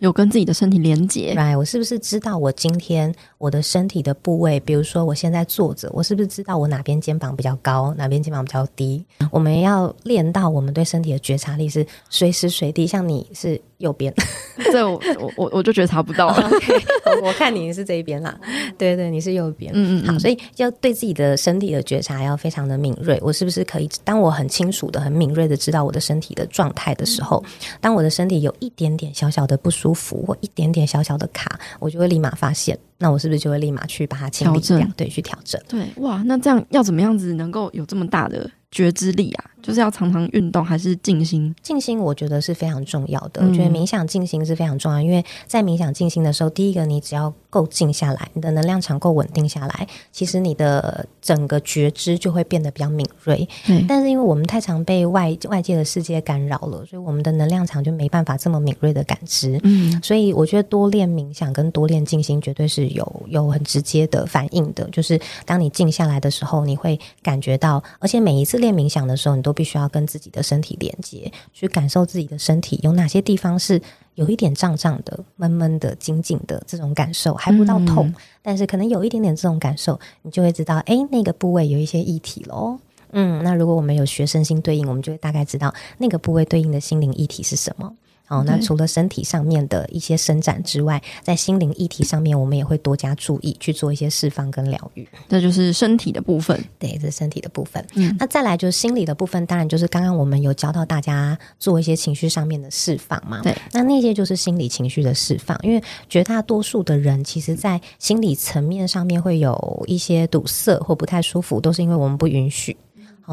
B: 有跟自己的身体连接，
A: 来，我是不是知道我今天我的身体的部位？比如说我现在坐着，我是不是知道我哪边肩膀比较高，哪边肩膀比较低？我们要练到我们对身体的觉察力是随时随地。像你是右边，
B: 这我我我就觉察不到。
A: okay, 我，我看你是这一边啦，对对，你是右边。嗯嗯，好，所以要对自己的身体的觉察要非常的敏锐。我是不是可以？当我很清楚的、很敏锐的知道我的身体的状态的时候，当我的身体有一点点小小的不舒服。服或一点点小小的卡，我就会立马发现，那我是不是就会立马去把它清理掉？对，去调整。
B: 对，哇，那这样要怎么样子能够有这么大的觉知力啊？就是要常常运动还是静心？
A: 静心我觉得是非常重要的。我觉得冥想静心是非常重要，因为在冥想静心的时候，第一个你只要够静下来，你的能量场够稳定下来，其实你的整个觉知就会变得比较敏锐。嗯，但是因为我们太常被外外界的世界干扰了，所以我们的能量场就没办法这么敏锐的感知。嗯，所以我觉得多练冥想跟多练静心绝对是有有很直接的反应的。就是当你静下来的时候，你会感觉到，而且每一次练冥想的时候，你都都必须要跟自己的身体连接，去感受自己的身体有哪些地方是有一点胀胀的、闷闷的、紧紧的这种感受，还不到痛，嗯、但是可能有一点点这种感受，你就会知道，哎，那个部位有一些议题咯。嗯，那如果我们有学身心对应，我们就会大概知道那个部位对应的心灵议题是什么。哦，那除了身体上面的一些伸展之外，在心灵议题上面，我们也会多加注意去做一些释放跟疗愈。
B: 这就是身体的部分，
A: 对，这是身体的部分。嗯，那再来就是心理的部分，当然就是刚刚我们有教到大家做一些情绪上面的释放嘛。对，那那些就是心理情绪的释放，因为绝大多数的人其实在心理层面上面会有一些堵塞或不太舒服，都是因为我们不允许。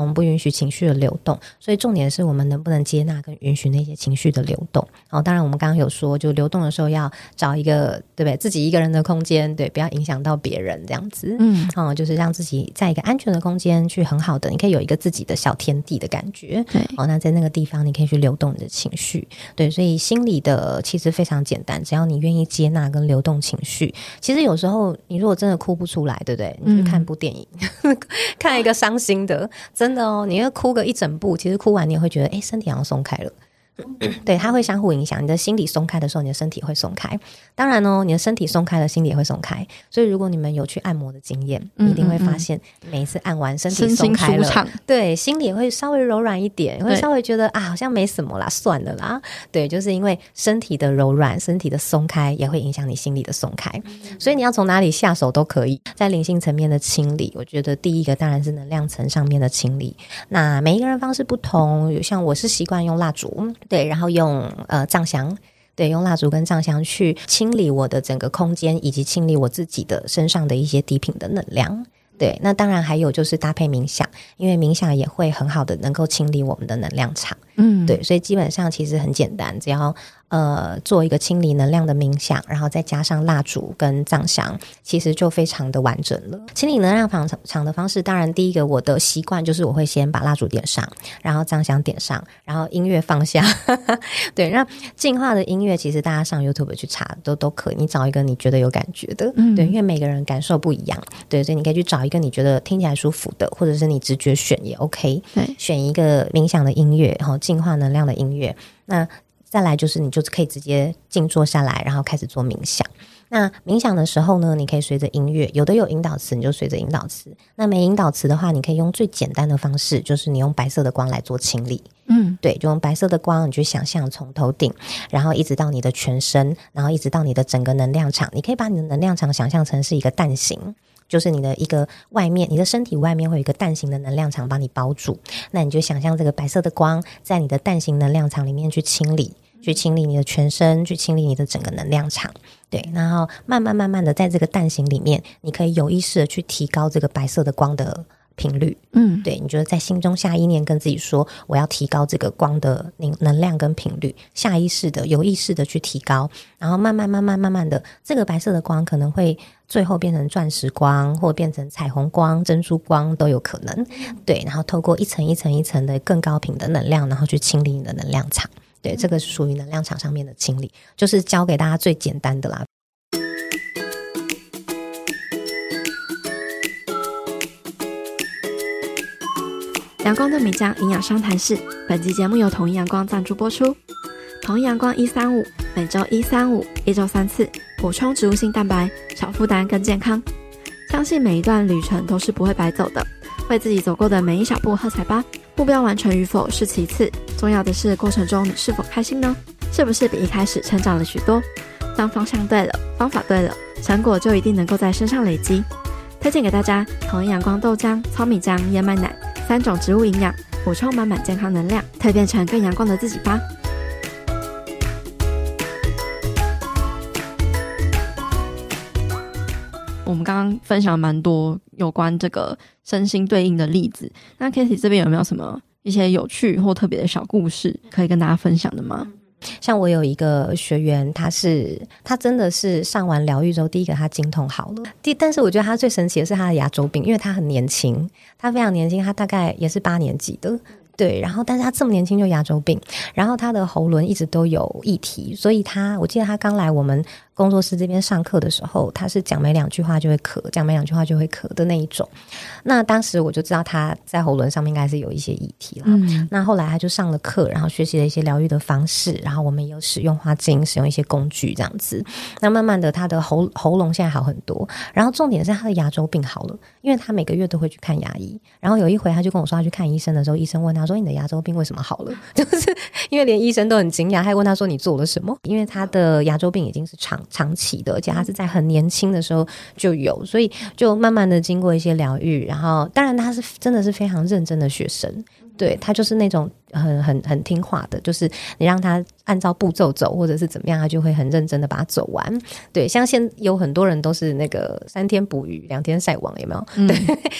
A: 我们不允许情绪的流动，所以重点是我们能不能接纳跟允许那些情绪的流动。哦，当然我们刚刚有说，就流动的时候要找一个对不对，自己一个人的空间，对，不要影响到别人这样子。嗯，哦，就是让自己在一个安全的空间去很好的，你可以有一个自己的小天地的感觉。对，哦，那在那个地方你可以去流动你的情绪。对，所以心理的其实非常简单，只要你愿意接纳跟流动情绪。其实有时候你如果真的哭不出来，对不对？你去看部电影，嗯、看一个伤心的，真真的哦，你要哭个一整部，其实哭完你也会觉得，哎，身体好像松开了。对，它会相互影响。你的心理松开的时候，你的身体会松开。当然哦，你的身体松开了，心理也会松开。所以，如果你们有去按摩的经验，你一定会发现，每一次按完身体松开了，对，心里也会稍微柔软一点，会稍微觉得啊，好像没什么啦，算了啦。对，就是因为身体的柔软，身体的松开，也会影响你心理的松开。所以，你要从哪里下手都可以。在灵性层面的清理，我觉得第一个当然是能量层上面的清理。那每一个人方式不同，有像我是习惯用蜡烛。对，然后用呃藏香，对，用蜡烛跟藏香去清理我的整个空间，以及清理我自己的身上的一些低频的能量。对，那当然还有就是搭配冥想，因为冥想也会很好的能够清理我们的能量场。嗯，对，所以基本上其实很简单，只要。呃，做一个清理能量的冥想，然后再加上蜡烛跟藏香，其实就非常的完整了。清理能量场场的方式，当然第一个我的习惯就是我会先把蜡烛点上，然后藏香点上，然后音乐放下。对，那净化的音乐其实大家上 YouTube 去查都都可以，你找一个你觉得有感觉的，嗯，对，因为每个人感受不一样，对，所以你可以去找一个你觉得听起来舒服的，或者是你直觉选也 OK，对，选一个冥想的音乐，然后净化能量的音乐，那。再来就是，你就可以直接静坐下来，然后开始做冥想。那冥想的时候呢，你可以随着音乐，有的有引导词，你就随着引导词。那没引导词的话，你可以用最简单的方式，就是你用白色的光来做清理。嗯，对，就用白色的光，你去想象从头顶，然后一直到你的全身，然后一直到你的整个能量场。你可以把你的能量场想象成是一个蛋形。就是你的一个外面，你的身体外面会有一个蛋形的能量场把你包住，那你就想象这个白色的光在你的蛋形能量场里面去清理，去清理你的全身，去清理你的整个能量场，对，然后慢慢慢慢的在这个蛋形里面，你可以有意识的去提高这个白色的光的。频率，嗯，对，你觉得在心中下意念跟自己说，我要提高这个光的能能量跟频率，下意识的、有意识的去提高，然后慢慢、慢慢、慢慢的，这个白色的光可能会最后变成钻石光，或变成彩虹光、珍珠光都有可能。对，然后透过一层一层一层的更高频的能量，然后去清理你的能量场。对，这个是属于能量场上面的清理，就是教给大家最简单的啦。
B: 阳光的米浆营养商谈室，本期节目由统一阳光赞助播出。同阳光一三五，每周一三五，一周三次，补充植物性蛋白，少负担更健康。相信每一段旅程都是不会白走的，为自己走过的每一小步喝彩吧。目标完成与否是其次，重要的是过程中你是否开心呢？是不是比一开始成长了许多？当方向对了，方法对了，成果就一定能够在身上累积。推荐给大家统一阳光豆浆、糙米浆、燕麦奶。三种植物营养，补充满满健康能量，蜕变成更阳光的自己吧。我们刚刚分享了蛮多有关这个身心对应的例子，那 Cathy 这边有没有什么一些有趣或特别的小故事可以跟大家分享的吗？
A: 像我有一个学员，他是他真的是上完疗愈之后，第一个他经痛好了。第，但是我觉得他最神奇的是他的牙周病，因为他很年轻，他非常年轻，他大概也是八年级的。对，然后但是他这么年轻就牙周病，然后他的喉轮一直都有议题，所以他我记得他刚来我们工作室这边上课的时候，他是讲没两句话就会咳，讲没两句话就会咳的那一种。那当时我就知道他在喉轮上面应该是有一些议题了。嗯，那后来他就上了课，然后学习了一些疗愈的方式，然后我们也有使用花精，使用一些工具这样子。那慢慢的，他的喉喉咙现在好很多，然后重点是他的牙周病好了，因为他每个月都会去看牙医。然后有一回他就跟我说，他去看医生的时候，医生问他说：“你的牙周病为什么好了？” 就是因为连医生都很惊讶，还问他说：“你做了什么？”因为他的牙周病已经是长。长期的，而且他是在很年轻的时候就有，所以就慢慢的经过一些疗愈，然后当然他是真的是非常认真的学生，对，他就是那种很很很听话的，就是你让他按照步骤走，或者是怎么样，他就会很认真的把它走完。对，像现有很多人都是那个三天捕鱼两天晒网，有没有？嗯、对，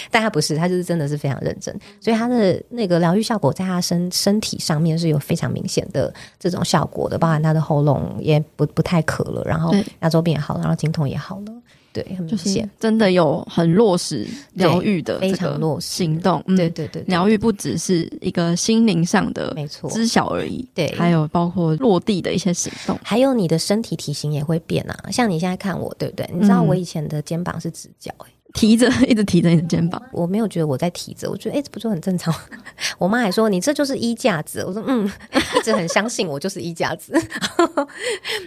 A: 但他不是，他就是真的是非常认真，所以他的那个疗愈效果在他身身体上面是有非常明显的这种效果的，包含他的喉咙也不不太渴了，然后牙周病也好了，然后经痛也好了。对，很明显，
B: 真的有很落实疗愈的
A: 非常落实
B: 行动。
A: 对对对，
B: 疗愈不只是一个心灵上的没错知晓而已，
A: 对，
B: 还有包括落地的一些行动，
A: 还有你的身体体型也会变啊。像你现在看我，对不对？你知道我以前的肩膀是直角，欸，
B: 提着 一直提着你的肩膀，
A: 我没有觉得我在提着，我觉得哎，这不就很正常？我妈还说你这就是衣架子，我说嗯，一直很相信我就是衣架子。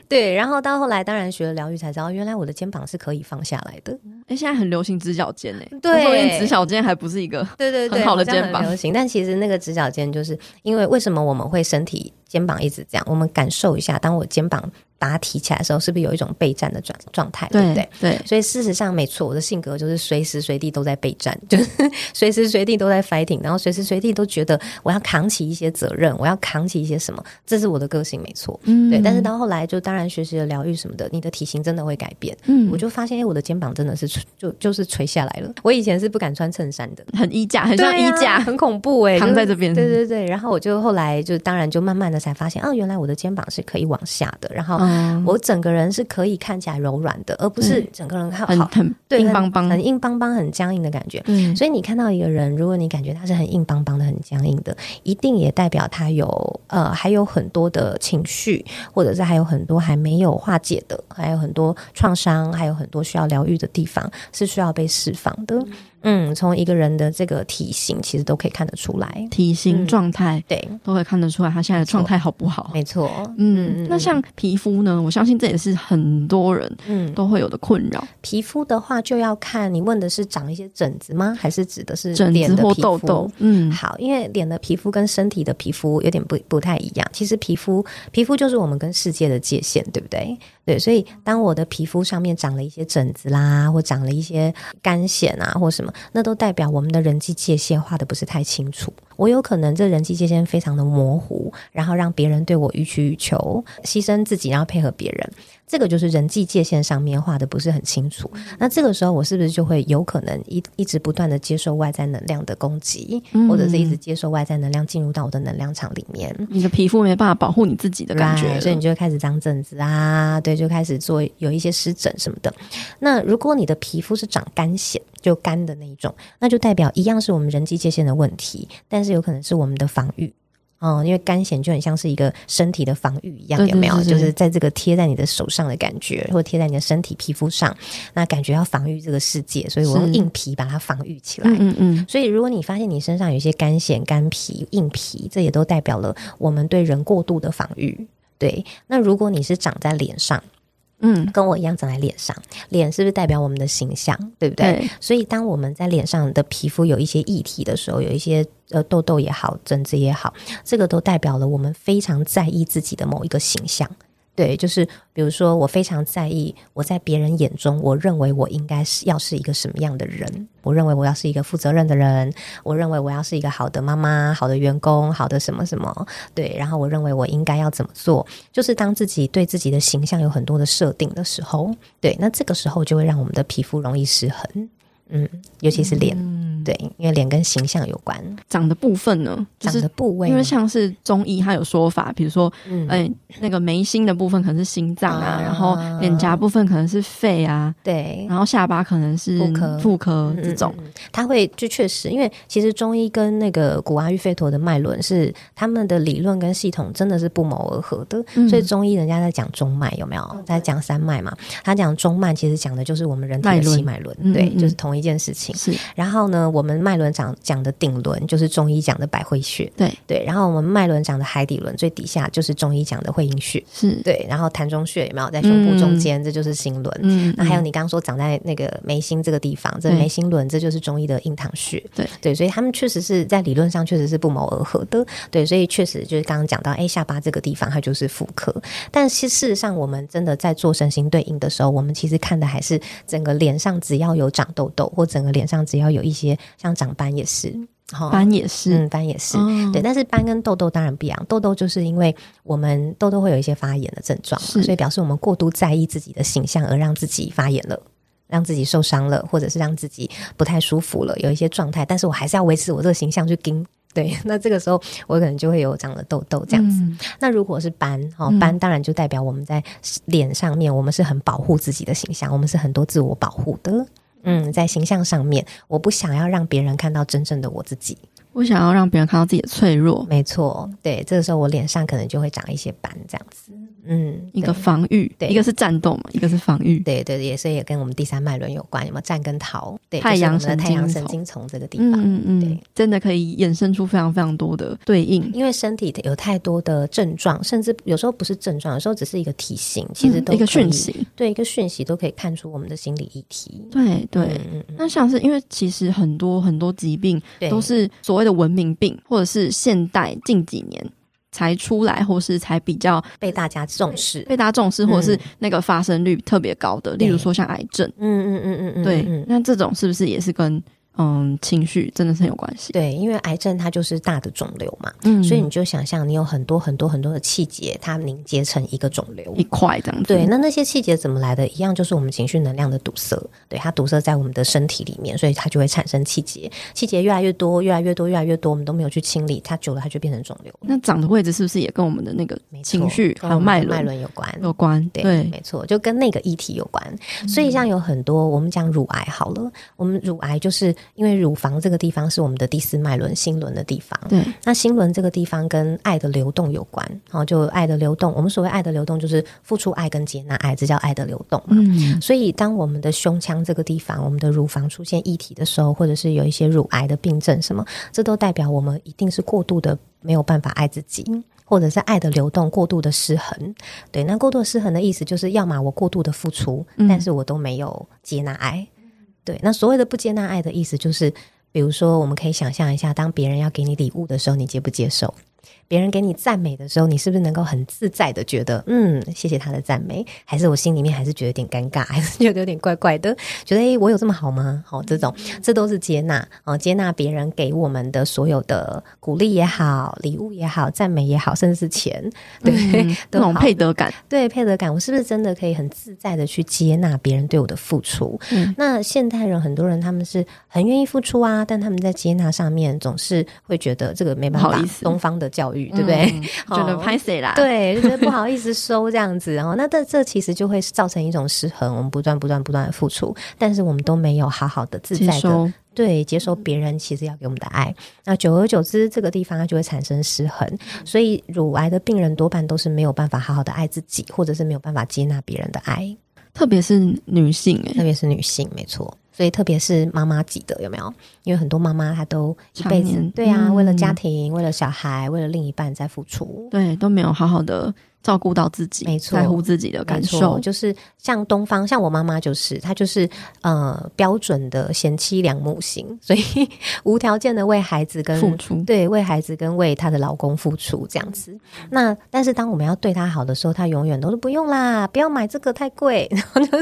A: 对，然后到后来当然学了疗愈才知道，原来我的肩膀是可以放下来的。
B: 哎，现在很流行直角肩哎，
A: 对，
B: 直角肩还不是一个对对很好的肩膀
A: 流行，但其实那个直角肩就是因为为什么我们会身体肩膀一直这样？我们感受一下，当我肩膀。把它提起来的时候，是不是有一种备战的状状态？对不对？
B: 对，
A: 所以事实上没错，我的性格就是随时随地都在备战，就是随时随地都在 fighting，然后随时随地都觉得我要扛起一些责任，我要扛起一些什么，这是我的个性没错。嗯，对。但是到后来，就当然学习了疗愈什么的，你的体型真的会改变。嗯，我就发现，哎，我的肩膀真的是就就是垂下来了。我以前是不敢穿衬衫的，
B: 很衣架，很像衣架，
A: 啊、很恐怖哎、欸，
B: 扛在这边。
A: 对对对。然后我就后来就当然就慢慢的才发现，啊，原来我的肩膀是可以往下的。然后我整个。人是可以看起来柔软的，而不是整个人好
B: 很很硬邦邦、
A: 很硬邦邦、很僵硬的感觉。嗯，所以你看到一个人，如果你感觉他是很硬邦邦的、很僵硬的，一定也代表他有呃还有很多的情绪，或者是还有很多还没有化解的，还有很多创伤，还有很多需要疗愈的地方是需要被释放的。嗯嗯，从一个人的这个体型，其实都可以看得出来，
B: 体型状态、
A: 嗯、对，
B: 都会看得出来他现在的状态好不好。
A: 没错，
B: 嗯，那像皮肤呢？我相信这也是很多人嗯都会有的困扰、嗯。
A: 皮肤的话，就要看你问的是长一些疹子吗？还是指的是
B: 疹子或痘痘？
A: 嗯，好，因为脸的皮肤跟身体的皮肤有点不不太一样。其实皮肤皮肤就是我们跟世界的界限，对不对？对，所以当我的皮肤上面长了一些疹子啦，或长了一些干癣啊，或什么，那都代表我们的人际界限画的不是太清楚。我有可能这人际界限非常的模糊，然后让别人对我予取予求，牺牲自己，然后配合别人。这个就是人际界限上面画的不是很清楚，那这个时候我是不是就会有可能一一直不断的接受外在能量的攻击，嗯、或者是一直接受外在能量进入到我的能量场里面？
B: 你的皮肤没办法保护你自己的感觉，
A: 所以你就会开始长疹子啊，对，就开始做有一些湿疹什么的。那如果你的皮肤是长干癣，就干的那一种，那就代表一样是我们人际界限的问题，但是有可能是我们的防御。哦，因为干癣就很像是一个身体的防御一样，对对对对，有没有？就是在这个贴在你的手上的感觉，或贴在你的身体皮肤上，那感觉要防御这个世界，所以我用硬皮把它防御起来。嗯嗯嗯。所以如果你发现你身上有一些干癣、干皮、硬皮，这也都代表了我们对人过度的防御。对，那如果你是长在脸上。嗯，跟我一样长在脸上，脸是不是代表我们的形象，对不对？对。所以当我们在脸上的皮肤有一些议题的时候，有一些呃痘痘也好，疹子也好，这个都代表了我们非常在意自己的某一个形象。对，就是比如说，我非常在意我在别人眼中，我认为我应该是要是一个什么样的人？我认为我要是一个负责任的人，我认为我要是一个好的妈妈、好的员工、好的什么什么。对，然后我认为我应该要怎么做？就是当自己对自己的形象有很多的设定的时候，对，那这个时候就会让我们的皮肤容易失衡。嗯，尤其是脸。对，因为脸跟形象有关，
B: 长的部分呢，
A: 长的部位，
B: 因为像是中医，它有说法，比如说，嗯，欸、那个眉心的部分可能是心脏啊，啊，然后脸颊部分可能是肺啊，
A: 对，
B: 然后下巴可能是妇科，妇科这种，
A: 嗯嗯、它会就确实，因为其实中医跟那个古阿育吠陀的脉轮是他们的理论跟系统真的是不谋而合的，嗯、所以中医人家在讲中脉有没有？在讲三脉嘛？他讲中脉其实讲的就是我们人体的七脉轮，对，就是同一件事情。是，然后呢？我们脉轮讲讲的顶轮就是中医讲的百会穴，
B: 对
A: 对。然后我们脉轮讲的海底轮最底下就是中医讲的会阴穴，
B: 是
A: 对。然后膻中穴有没有在胸部中间？嗯、这就是心轮。嗯，那还有你刚刚说长在那个眉心这个地方，这眉心轮这就是中医的印堂穴。
B: 对
A: 对，所以他们确实是在理论上确实是不谋而合的。对，所以确实就是刚刚讲到，哎，下巴这个地方它就是妇科。但是事实上，我们真的在做身心对应的时候，我们其实看的还是整个脸上只要有长痘痘，或整个脸上只要有一些。像长斑也是，
B: 斑也是，
A: 嗯，斑也是，哦、对。但是斑跟痘痘当然不一样，痘痘就是因为我们痘痘会有一些发炎的症状，所以表示我们过度在意自己的形象，而让自己发炎了，让自己受伤了，或者是让自己不太舒服了，有一些状态。但是我还是要维持我这个形象去盯。对，那这个时候我可能就会有长了痘痘这样子。嗯、那如果是斑哦，斑当然就代表我们在脸上面，我们是很保护自己的形象，我们是很多自我保护的。嗯，在形象上面，我不想要让别人看到真正的我自己，
B: 不想要让别人看到自己的脆弱。
A: 没错，对，这个时候我脸上可能就会长一些斑这样子。嗯，
B: 一个防御，对，一个是战斗嘛，一个是防御，
A: 对对，也是也跟我们第三脉轮有关，有没有战跟逃？对，
B: 太阳神
A: 太阳神经丛。这个地方，
B: 嗯嗯，对，真的可以衍生出非常非常多的对应，
A: 因为身体有太多的症状，甚至有时候不是症状，有时候只是一个体型，其实都
B: 一个讯息，
A: 对，一个讯息都可以看出我们的心理议题。
B: 对对，那像是因为其实很多很多疾病都是所谓的文明病，或者是现代近几年。才出来，或是才比较
A: 被大家重视，
B: 被大家重视，或者是那个发生率特别高的，嗯、例如说像癌症，
A: 嗯嗯嗯嗯嗯，
B: 对，那这种是不是也是跟？嗯，情绪真的是很有关系。
A: 对，因为癌症它就是大的肿瘤嘛，嗯，所以你就想象你有很多很多很多的气节，它凝结成一个肿瘤
B: 一块这样子。
A: 对，那那些气节怎么来的？一样就是我们情绪能量的堵塞，对，它堵塞在我们的身体里面，所以它就会产生气节。气节越来越多，越来越多，越来越多，我们都没有去清理，它久了它就变成肿瘤。
B: 那长的位置是不是也跟我们的那个情绪还有脉轮
A: 脉轮有关？
B: 有关，对，
A: 对没错，就跟那个议题有关。所以像有很多我们讲乳癌好了，我们乳癌就是因为乳房这个。地方是我们的第四脉轮心轮的地方。
B: 对，
A: 那心轮这个地方跟爱的流动有关。好，就爱的流动。我们所谓爱的流动，就是付出爱跟接纳爱，这叫爱的流动嘛。嗯。所以，当我们的胸腔这个地方，我们的乳房出现异体的时候，或者是有一些乳癌的病症，什么，这都代表我们一定是过度的没有办法爱自己，或者是爱的流动过度的失衡。对，那过度失衡的意思就是，要么我过度的付出，但是我都没有接纳爱。对，那所谓的不接纳爱的意思就是。比如说，我们可以想象一下，当别人要给你礼物的时候，你接不接受？别人给你赞美的时候，你是不是能够很自在的觉得，嗯，谢谢他的赞美？还是我心里面还是觉得有点尴尬，还是觉得有点怪怪的？觉得诶，我有这么好吗？好，这种这都是接纳啊，接纳别人给我们的所有的鼓励也好，礼物也好，赞美也好，甚至是钱，对，嗯、
B: 那种配得感，
A: 对，配得感，我是不是真的可以很自在的去接纳别人对我的付出？嗯，那现代人很多人他们是很愿意付出啊，但他们在接纳上面总是会觉得这个没办法，东方的教育。对不对？
B: 嗯、觉得拍谁啦，
A: 对，就觉得不好意思收这样子，然后那这这其实就会造成一种失衡。我们不断不断不断的付出，但是我们都没有好好的自在的对接受别人其实要给我们的爱。那久而久之，这个地方它就会产生失衡。所以乳癌的病人多半都是没有办法好好的爱自己，或者是没有办法接纳别人的爱，
B: 特别是女性，
A: 特别是女性，没错。所以，特别是妈妈级的有没有？因为很多妈妈她都一辈子对啊，嗯、为了家庭，为了小孩，为了另一半在付出，
B: 对，都没有好好的。照顾到自己，没错，在乎自己的感受，
A: 就是像东方，像我妈妈就是，她就是呃标准的贤妻良母型，所以无条件的为孩子跟
B: 付出，对，
A: 为孩子跟为她的老公付出这样子。那但是当我们要对她好的时候，她永远都是不用啦，不要买这个太贵，然后就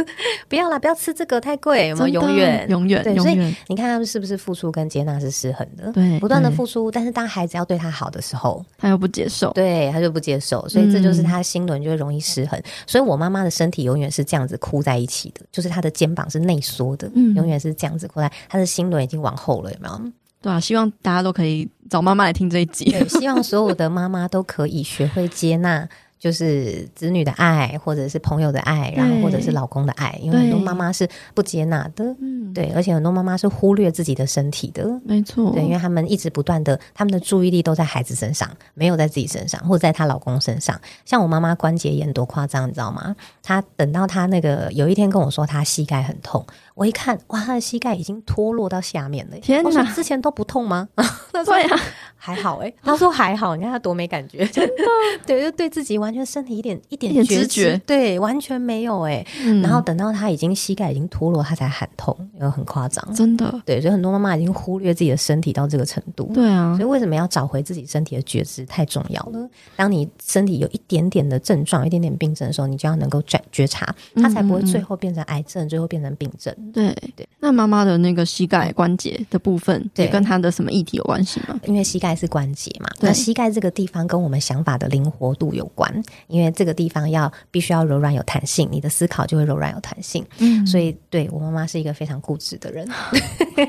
A: 不要啦，不要吃这个太贵，我们永远。
B: 永远对，
A: 所以你看他们是不是付出跟接纳是失衡的？
B: 对，
A: 不断的付出，但是当孩子要对她好的时候，
B: 她又不接受，
A: 对，她就不接受，所以这就是。他心轮就会容易失衡，所以我妈妈的身体永远是这样子箍在一起的，就是她的肩膀是内缩的，嗯，永远是这样子箍在，她的心轮已经往后了，有没有？
B: 对啊，希望大家都可以找妈妈来听这一集，
A: 对，希望所有的妈妈都可以学会接纳。就是子女的爱，或者是朋友的爱，然后或者是老公的爱，因为很多妈妈是不接纳的，嗯，对，而且很多妈妈是忽略自己的身体的，
B: 没错，
A: 对，因为他们一直不断的，他们的注意力都在孩子身上，没有在自己身上，或者在她老公身上。像我妈妈关节炎多夸张，你知道吗？她等到她那个有一天跟我说她膝盖很痛，我一看，哇，他的膝盖已经脱落到下面了。
B: 天哪，
A: 之前都不痛吗？
B: 对啊，
A: 还好哎、欸，她说还好，你看他多没感觉，真的，对，就对自己完。全身体一点一点觉知觉，对，完全没有哎、欸。嗯、然后等到他已经膝盖已经脱落，他才喊痛，因为很夸张，
B: 真的。
A: 对，所以很多妈妈已经忽略自己的身体到这个程度。
B: 对啊，
A: 所以为什么要找回自己身体的觉知太重要了？当你身体有一点点的症状、一点点病症的时候，你就要能够觉觉察，它才不会最后变成癌症，最后变成病症。
B: 对对。那妈妈的那个膝盖关节的部分，对，跟她的什么议题有关系吗？
A: 因为膝盖是关节嘛，那膝盖这个地方跟我们想法的灵活度有关，因为这个地方要必须要柔软有弹性，你的思考就会柔软有弹性。嗯，所以对我妈妈是一个非常固执的人，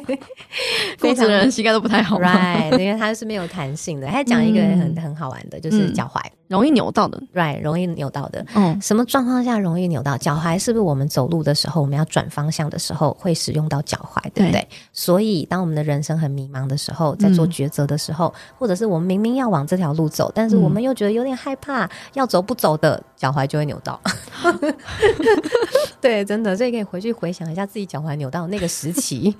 B: 固执的人膝盖都不太好，
A: right？因为她是没有弹性的。还讲一个很很好玩的，就是脚踝。
B: 容易扭到的
A: ，right，容易扭到的。嗯，什么状况下容易扭到脚踝？是不是我们走路的时候，我们要转方向的时候会使用到脚踝，对不对？对。所以，当我们的人生很迷茫的时候，在做抉择的时候，嗯、或者是我们明明要往这条路走，但是我们又觉得有点害怕，嗯、要走不走的，脚踝就会扭到。对，真的，所以可以回去回想一下自己脚踝扭到那个时期。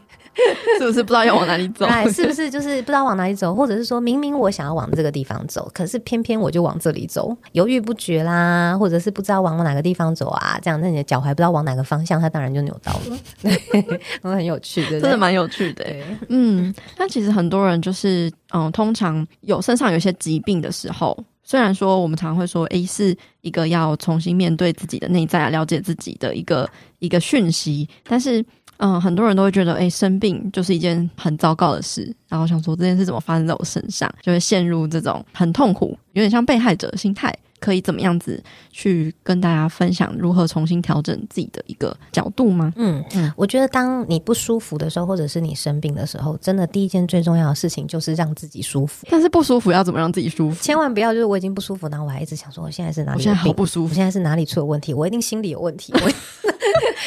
B: 是不是不知道要往哪里走？
A: 哎，是不是就是不知道往哪里走，或者是说明明我想要往这个地方走，可是偏偏我就往这里走，犹豫不决啦，或者是不知道往哪个地方走啊？这样，那你的脚踝不知道往哪个方向，它当然就扭到了。对，很有趣，对，
B: 真的蛮有趣的。嗯，那其实很多人就是，嗯，通常有身上有一些疾病的时候，虽然说我们常常会说，诶，是一个要重新面对自己的内在啊，了解自己的一个一个讯息，但是。嗯，很多人都会觉得，哎、生病就是一件很糟糕的事，然后想说这件事怎么发生在我身上，就会陷入这种很痛苦，有点像被害者的心态。可以怎么样子去跟大家分享如何重新调整自己的一个角度吗？
A: 嗯嗯，我觉得当你不舒服的时候，或者是你生病的时候，真的第一件最重要的事情就是让自己舒服。
B: 但是不舒服要怎么让自己舒服？
A: 千万不要就是我已经不舒服，然后我还一直想说我现在是哪里？
B: 我现在好不舒服，
A: 我现在是哪里出了问题？我一定心里有问题。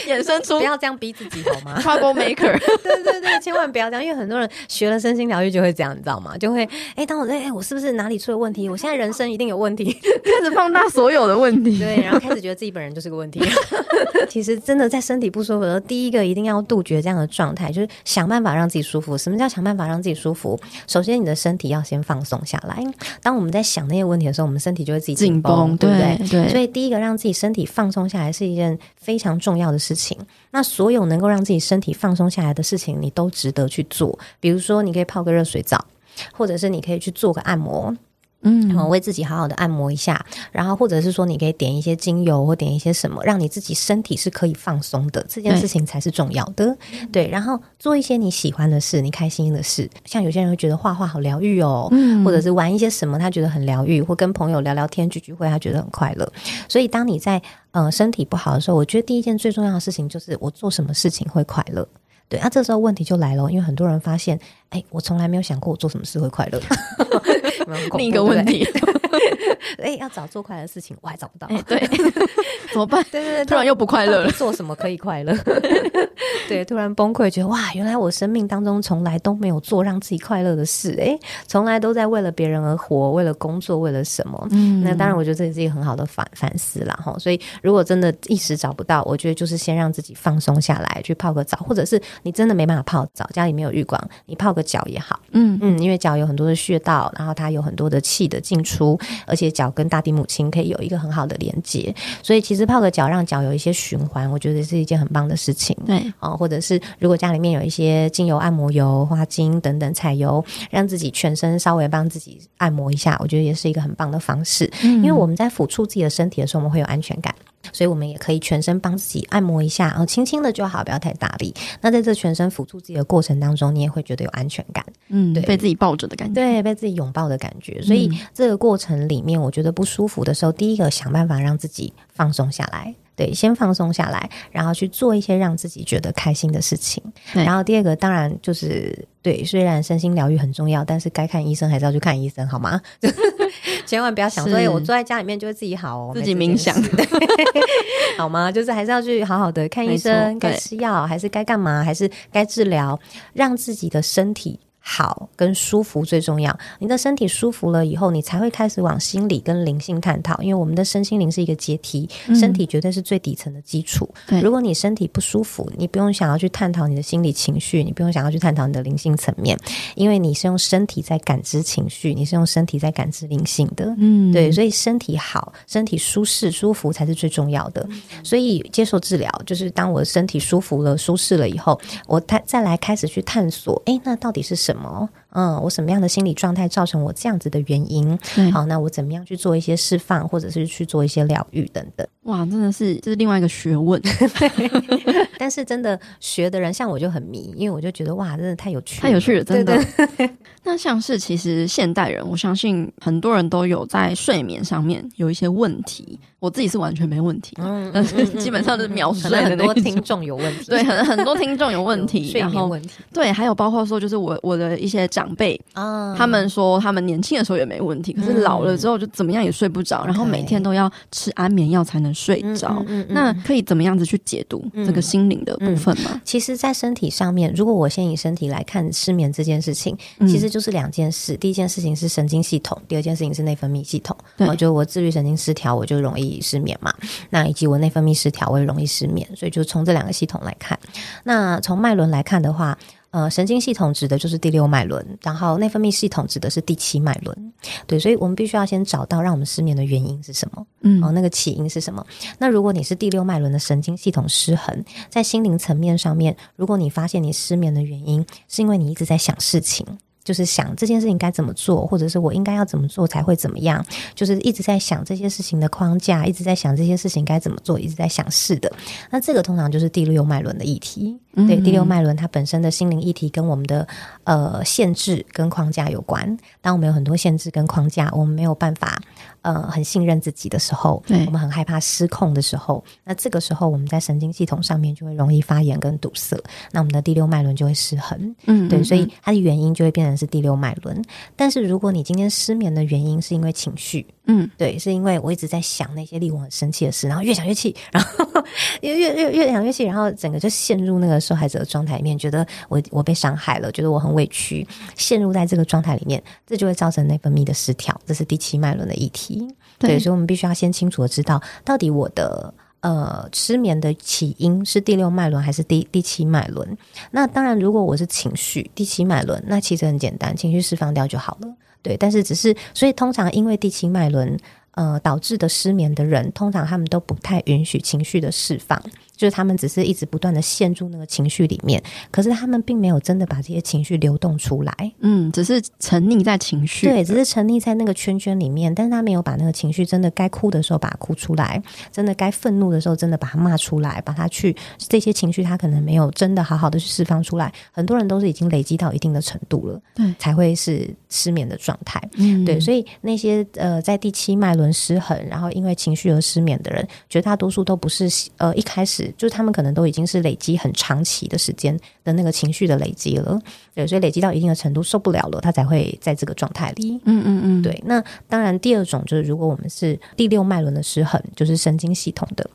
B: 衍生出
A: 不要这样逼自己好吗
B: ？Trouble maker，
A: 对对对，千万不要这样，因为很多人学了身心疗愈就会这样，你知道吗？就会哎，当我在哎，我是不是哪里出了问题？我现在人生一定有问题，
B: 开始放大所有的问题，
A: 对，然后开始觉得自己本人就是个问题。其实真的在身体不舒服的时候，第一个一定要杜绝这样的状态，就是想办法让自己舒服。什么叫想办法让自己舒服？首先，你的身体要先放松下来。当我们在想那些问题的时候，我们身体就会自己紧绷，对不对？对。所以，第一个让自己身体放松下来是一件非常重要的事情。那所有能够让自己身体放松下来的事情，你都值得去做。比如说，你可以泡个热水澡，或者是你可以去做个按摩。嗯，为自己好好的按摩一下，然后或者是说，你可以点一些精油或点一些什么，让你自己身体是可以放松的，这件事情才是重要的。对，然后做一些你喜欢的事，你开心的事，像有些人会觉得画画好疗愈哦，嗯，或者是玩一些什么，他觉得很疗愈，或跟朋友聊聊天、聚聚会，他觉得很快乐。所以，当你在呃身体不好的时候，我觉得第一件最重要的事情就是我做什么事情会快乐。对，那、啊、这时候问题就来了，因为很多人发现，哎，我从来没有想过我做什么事会快乐。
B: 另一个问题，
A: 哎，要找做快乐的事情，我还找不到。
B: 对，怎么办？对对对，突然又不快乐了。
A: 做什么可以快乐？对，突然崩溃，觉得哇，原来我生命当中从来都没有做让自己快乐的事，哎，从来都在为了别人而活，为了工作，为了什么？嗯，那当然，我觉得这也是一个很好的反反思啦。哈。所以，如果真的一时找不到，我觉得就是先让自己放松下来，去泡个澡，或者是。你真的没办法泡澡，家里没有浴缸，你泡个脚也好。嗯嗯，因为脚有很多的穴道，然后它有很多的气的进出，而且脚跟大地母亲可以有一个很好的连接，所以其实泡个脚让脚有一些循环，我觉得是一件很棒的事情。对啊，或者是如果家里面有一些精油、按摩油、花精等等彩油，让自己全身稍微帮自己按摩一下，我觉得也是一个很棒的方式。嗯，因为我们在抚触自己的身体的时候，我们会有安全感。所以，我们也可以全身帮自己按摩一下，然后轻轻的就好，不要太大力。那在这全身辅助自己的过程当中，你也会觉得有安全感，嗯，对，
B: 被自己抱着的感觉，
A: 对，被自己拥抱的感觉。所以，这个过程里面，我觉得不舒服的时候，第一个想办法让自己放松下来。对，先放松下来，然后去做一些让自己觉得开心的事情。然后第二个，当然就是对，虽然身心疗愈很重要，但是该看医生还是要去看医生，好吗？千万不要想说，是我坐在家里面就会自己好哦，
B: 自己冥想，
A: 好吗？就是还是要去好好的看医生，该吃药还是该干嘛，还是该治疗，让自己的身体。好跟舒服最重要。你的身体舒服了以后，你才会开始往心理跟灵性探讨。因为我们的身心灵是一个阶梯，身体绝对是最底层的基础。
B: 嗯、
A: 如果你身体不舒服，你不用想要去探讨你的心理情绪，你不用想要去探讨你的灵性层面，因为你是用身体在感知情绪，你是用身体在感知灵性的。嗯，对，所以身体好，身体舒适舒服才是最重要的。所以接受治疗，就是当我的身体舒服了、舒适了以后，我再再来开始去探索，诶，那到底是什么？什么？嗯，我什么样的心理状态造成我这样子的原因？好，那我怎么样去做一些释放，或者是去做一些疗愈等等？
B: 哇，真的是这是另外一个学问。
A: 但是真的学的人，像我就很迷，因为我就觉得哇，真的太有趣了，
B: 太有趣了，真的。那像是其实现代人，我相信很多人都有在睡眠上面有一些问题。我自己是完全没问题，嗯，但是基本上是秒睡的。
A: 很多听众有问题，
B: 对，很很多听众有问题，
A: 睡眠问题。
B: 对，还有包括说，就是我我的一些长辈啊，他们说他们年轻的时候也没问题，可是老了之后就怎么样也睡不着，然后每天都要吃安眠药才能睡着。那可以怎么样子去解读这个心灵的部分吗？
A: 其实，在身体上面，如果我先以身体来看失眠这件事情，其实就是两件事。第一件事情是神经系统，第二件事情是内分泌系统。我觉得我自律神经失调，我就容易失眠嘛。那以及我内分泌失调，我也容易失眠。所以就从这两个系统来看，那从脉轮来看的话，呃，神经系统指的就是第六脉轮，然后内分泌系统指的是第七脉轮。对，所以我们必须要先找到让我们失眠的原因是什么，嗯，哦，那个起因是什么？那如果你是第六脉轮的神经系统失衡，在心灵层面上面，如果你发现你失眠的原因是因为你一直在想事情。就是想这件事情该怎么做，或者是我应该要怎么做才会怎么样，就是一直在想这些事情的框架，一直在想这些事情该怎么做，一直在想是的。那这个通常就是第六脉轮的议题。嗯嗯对，第六脉轮它本身的心灵议题跟我们的呃限制跟框架有关。当我们有很多限制跟框架，我们没有办法呃很信任自己的时候，对我们很害怕失控的时候，那这个时候我们在神经系统上面就会容易发炎跟堵塞，那我们的第六脉轮就会失衡。嗯，嗯，嗯，对，所以它的原因就会变成是第六脉轮。但是如果你今天失眠的原因是因为情绪，嗯，对，是因为我一直在想那些令我很生气的事，然后越想越气，然后 越越越越想越气，然后整个就陷入那个受害者的状态里面，觉得我我被伤害了，觉得我很委屈，陷入在这个状态里面，这就会造成内分泌的失调，这是第七脉轮的议题。对，对，所以我们必须要先清楚的知道，到底我的呃失眠的起因是第六脉轮还是第第七脉轮？那当然，如果我是情绪第七脉轮，那其实很简单，情绪释放掉就好了。对，但是只是，所以通常因为第七脉轮呃导致的失眠的人，通常他们都不太允许情绪的释放。就是他们只是一直不断的陷入那个情绪里面，可是他们并没有真的把这些情绪流动出来，
B: 嗯，只是沉溺在情绪，
A: 对，只是沉溺在那个圈圈里面，但是他没有把那个情绪真的该哭的时候把它哭出来，真的该愤怒的时候真的把它骂出来，把它去这些情绪他可能没有真的好好的去释放出来，很多人都是已经累积到一定的程度了，对，才会是失眠的状态，嗯，对，所以那些呃在第七脉轮失衡，然后因为情绪而失眠的人，绝大多数都不是呃一开始。就是他们可能都已经是累积很长期的时间的那个情绪的累积了，对，所以累积到一定的程度受不了了，他才会在这个状态里。嗯嗯嗯，对。那当然，第二种就是如果我们是第六脉轮的失衡，就是神经系统的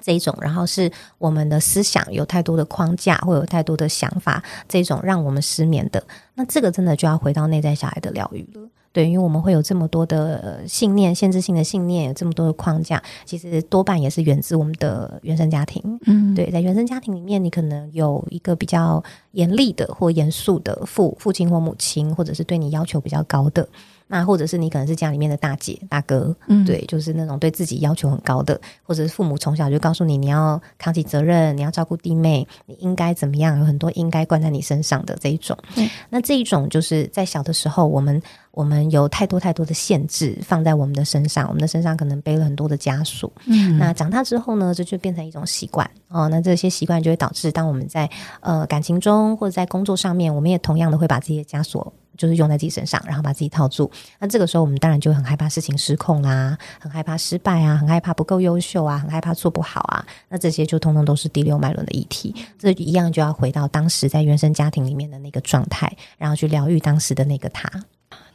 A: 这一种，然后是我们的思想有太多的框架，会有太多的想法，这种让我们失眠的，那这个真的就要回到内在小孩的疗愈了。对，因为我们会有这么多的信念，限制性的信念，有这么多的框架，其实多半也是源自我们的原生家庭。嗯，对，在原生家庭里面，你可能有一个比较严厉的或严肃的父父亲或母亲，或者是对你要求比较高的。那或者是你可能是家里面的大姐大哥，嗯，对，就是那种对自己要求很高的，或者是父母从小就告诉你，你要扛起责任，你要照顾弟妹，你应该怎么样，有很多应该灌在你身上的这一种。嗯，那这一种就是在小的时候，我们我们有太多太多的限制放在我们的身上，我们的身上可能背了很多的枷锁。嗯，那长大之后呢，这就变成一种习惯哦。那这些习惯就会导致，当我们在呃感情中或者在工作上面，我们也同样的会把这些枷锁。就是用在自己身上，然后把自己套住。那这个时候，我们当然就很害怕事情失控啦，很害怕失败啊，很害怕不够优秀啊，很害怕做不好啊。那这些就通通都是第六脉轮的议题。这一样就要回到当时在原生家庭里面的那个状态，然后去疗愈当时的那个他。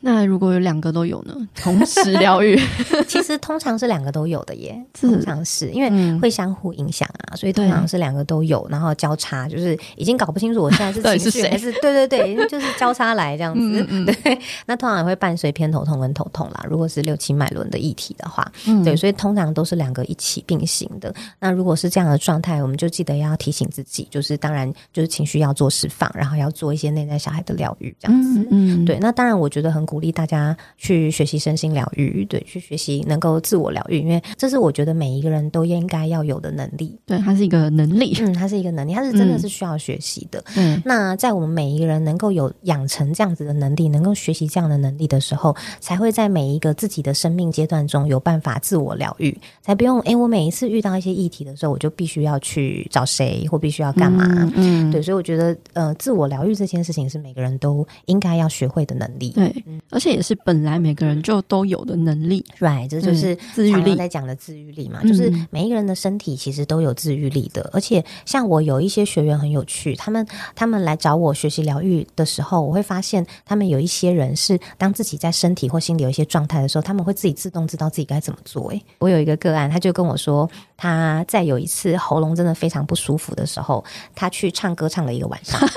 B: 那如果有两个都有呢？同时疗愈，
A: 其实通常是两个都有的耶。通常是因为会相互影响啊，所以通常是两个都有，然后交叉，就是已经搞不清楚我现在是 情绪还是对对对，就是交叉来这样子。对，那通常也会伴随偏头痛跟头痛啦。如果是六七脉轮的议题的话，对，所以通常都是两个一起并行的。那如果是这样的状态，我们就记得要提醒自己，就是当然就是情绪要做释放，然后要做一些内在小孩的疗愈这样子。嗯，对。那当然，我觉得很。鼓励大家去学习身心疗愈，对，去学习能够自我疗愈，因为这是我觉得每一个人都应该要有的能力。
B: 对，它是一个能力，
A: 嗯，它是一个能力，它是真的是需要学习的。嗯，那在我们每一个人能够有养成这样子的能力，能够学习这样的能力的时候，才会在每一个自己的生命阶段中有办法自我疗愈，才不用哎，我每一次遇到一些议题的时候，我就必须要去找谁，或必须要干嘛。嗯，嗯对，所以我觉得呃，自我疗愈这件事情是每个人都应该要学会的能力。
B: 对。而且也是本来每个人就都有的能力
A: ，right？这就是自愈力在讲的自愈力嘛，就是每一个人的身体其实都有自愈力的。而且像我有一些学员很有趣，他们他们来找我学习疗愈的时候，我会发现他们有一些人是当自己在身体或心理有一些状态的时候，他们会自己自动知道自己该怎么做。诶，我有一个个案，他就跟我说，他在有一次喉咙真的非常不舒服的时候，他去唱歌唱了一个晚上。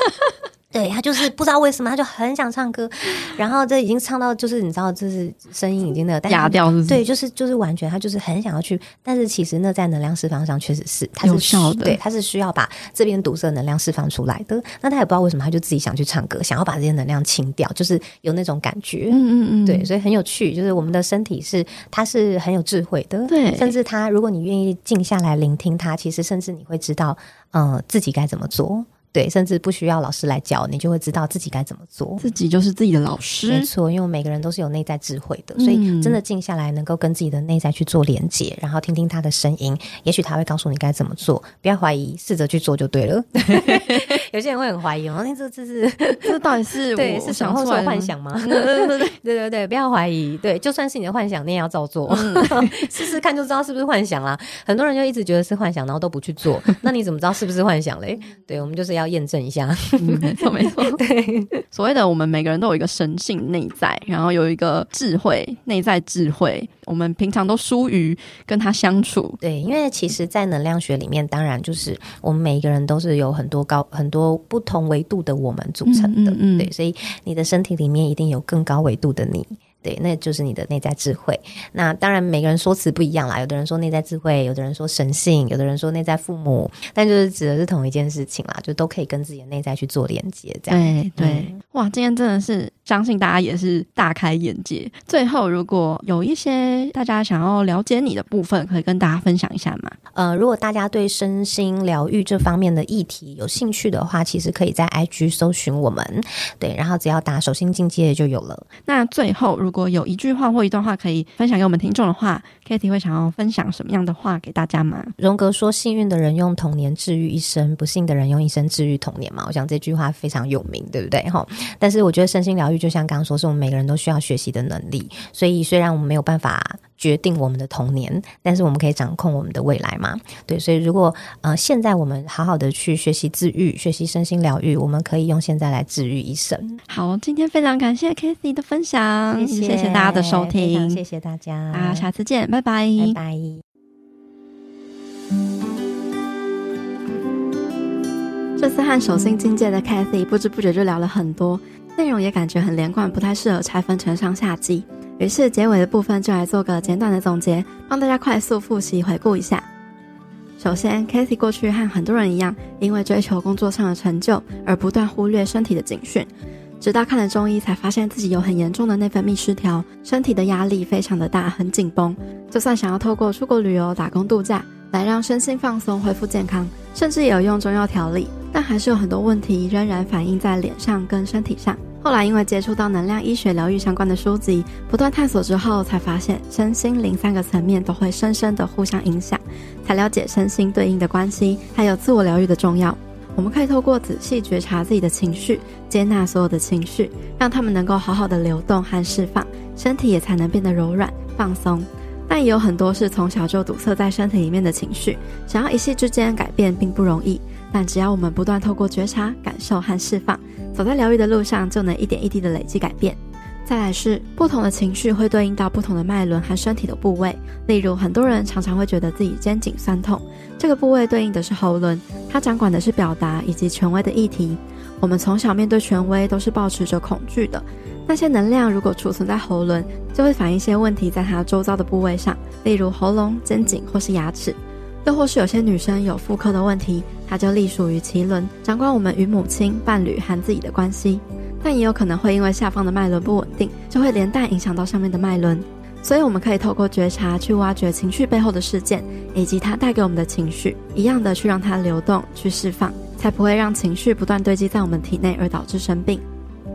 A: 对，他就是不知道为什么，他就很想唱歌，然后这已经唱到就是你知道，就是声音已经那个
B: 哑掉是不是？
A: 对，就是就是完全他就是很想要去，但是其实那在能量释放上确实是他是需
B: 有效的，
A: 对，他是需要把这边堵塞能量释放出来的。那他也不知道为什么，他就自己想去唱歌，想要把这些能量清掉，就是有那种感觉。嗯嗯嗯，对，所以很有趣，就是我们的身体是它是很有智慧的，
B: 对，
A: 甚至他如果你愿意静下来聆听他，其实甚至你会知道，嗯、呃，自己该怎么做。对，甚至不需要老师来教，你就会知道自己该怎么做。
B: 自己就是自己的老师，
A: 没错。因为每个人都是有内在智慧的，所以真的静下来，能够跟自己的内在去做连接，然后听听他的声音，也许他会告诉你该怎么做。不要怀疑，试着去做就对了。有些人会很怀疑，哦，那这这是
B: 这到底是
A: 对是想或是幻想吗？对对对不要怀疑。对，就算是你的幻想，你也要照做，试试看就知道是不是幻想啦。很多人就一直觉得是幻想，然后都不去做，那你怎么知道是不是幻想嘞？对，我们就是要。验证一下，
B: 嗯、没错没错。对，所谓的我们每个人都有一个神性内在，然后有一个智慧内在智慧，我们平常都疏于跟他相处。
A: 对，因为其实，在能量学里面，当然就是我们每一个人都是有很多高很多不同维度的我们组成的。嗯嗯嗯对，所以你的身体里面一定有更高维度的你。对，那就是你的内在智慧。那当然，每个人说辞不一样啦。有的人说内在智慧，有的人说神性，有的人说内在父母，但就是指的是同一件事情啦，就都可以跟自己的内在去做连接。这样，
B: 对对、嗯，哇，今天真的是相信大家也是大开眼界。最后，如果有一些大家想要了解你的部分，可以跟大家分享一下吗？
A: 呃，如果大家对身心疗愈这方面的议题有兴趣的话，其实可以在 IG 搜寻我们，对，然后只要打手心进阶就有了。
B: 那最后，如果有一句话或一段话可以分享给我们听众的话，Kitty 会想要分享什么样的话给大家吗？
A: 荣格说：“幸运的人用童年治愈一生，不幸的人用一生治愈童年。”嘛，我想这句话非常有名，对不对？哈，但是我觉得身心疗愈就像刚刚说，是我们每个人都需要学习的能力。所以虽然我们没有办法。决定我们的童年，但是我们可以掌控我们的未来嘛？对，所以如果呃现在我们好好的去学习自愈，学习身心疗愈，我们可以用现在来治愈一生。
B: 好，今天非常感谢 Kathy 的分享，谢谢，谢谢大家的收听，
A: 谢谢大家，
B: 啊，下次见，拜拜，
A: 拜拜。
B: 这次和手心境界的 Cathy 不知不觉就聊了很多，内容也感觉很连贯，不太适合拆分成上下集。于是结尾的部分就来做个简短的总结，帮大家快速复习回顾一下。首先，Cathy 过去和很多人一样，因为追求工作上的成就而不断忽略身体的警讯，直到看了中医才发现自己有很严重的内分泌失调，身体的压力非常的大，很紧绷。就算想要透过出国旅游、打工度假来让身心放松、恢复健康，甚至也有用中药调理，但还是有很多问题仍然反映在脸上跟身体上。后来因为接触到能量医学疗愈相关的书籍，不断探索之后，才发现身心灵三个层面都会深深的互相影响，才了解身心对应的关系，还有自我疗愈的重要。我们可以透过仔细觉察自己的情绪，接纳所有的情绪，让他们能够好好的流动和释放，身体也才能变得柔软放松。但也有很多是从小就堵塞在身体里面的情绪，想要一夕之间改变并不容易。但只要我们不断透过觉察、感受和释放，走在疗愈的路上，就能一点一滴的累积改变。再来是不同的情绪会对应到不同的脉轮和身体的部位，例如很多人常常会觉得自己肩颈酸痛，这个部位对应的是喉轮，它掌管的是表达以及权威的议题。我们从小面对权威都是抱持着恐惧的，那些能量如果储存在喉轮，就会反映一些问题在它周遭的部位上，例如喉咙、肩颈或是牙齿，又或是有些女生有妇科的问题，它就隶属于脐轮，掌管我们与母亲、伴侣和自己的关系。但也有可能会因为下方的脉轮不稳定，就会连带影响到上面的脉轮。所以我们可以透过觉察去挖掘情绪背后的事件，以及它带给我们的情绪，一样的去让它流动，去释放，才不会让情绪不断堆积在我们体内而导致生病。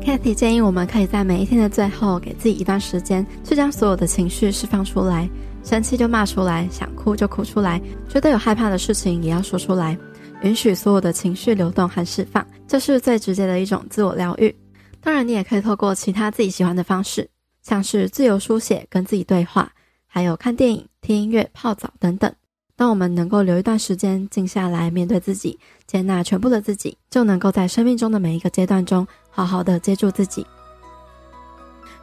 B: Kathy 建议我们可以在每一天的最后，给自己一段时间，去将所有的情绪释放出来，生气就骂出来，想哭就哭出来，觉得有害怕的事情也要说出来，允许所有的情绪流动和释放，这是最直接的一种自我疗愈。当然，你也可以透过其他自己喜欢的方式，像是自由书写、跟自己对话，还有看电影、听音乐、泡澡等等。当我们能够留一段时间静下来，面对自己，接纳全部的自己，就能够在生命中的每一个阶段中，好好的接住自己。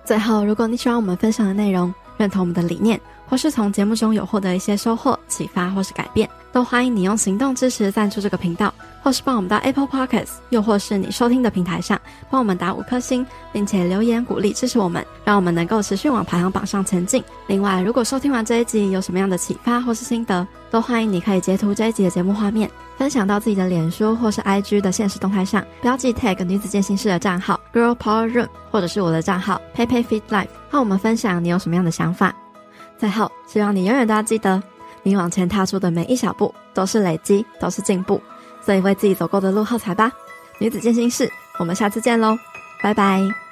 B: 最后，如果你喜欢我们分享的内容，认同我们的理念，或是从节目中有获得一些收获、启发或是改变，都欢迎你用行动支持赞助这个频道。或是帮我们到 Apple Podcasts，又或是你收听的平台上帮我们打五颗星，并且留言鼓励支持我们，让我们能够持续往排行榜上前进。另外，如果收听完这一集有什么样的启发或是心得，都欢迎你可以截图这一集的节目画面，分享到自己的脸书或是 IG 的现实动态上，标记 tag 女子健心室的账号 Girl Power Room，或者是我的账号 PeiPei Fit Life，和我们分享你有什么样的想法。最后，希望你永远都要记得，你往前踏出的每一小步都是累积，都是进步。所以为自己走过的路喝彩吧，女子健心室，我们下次见喽，拜拜。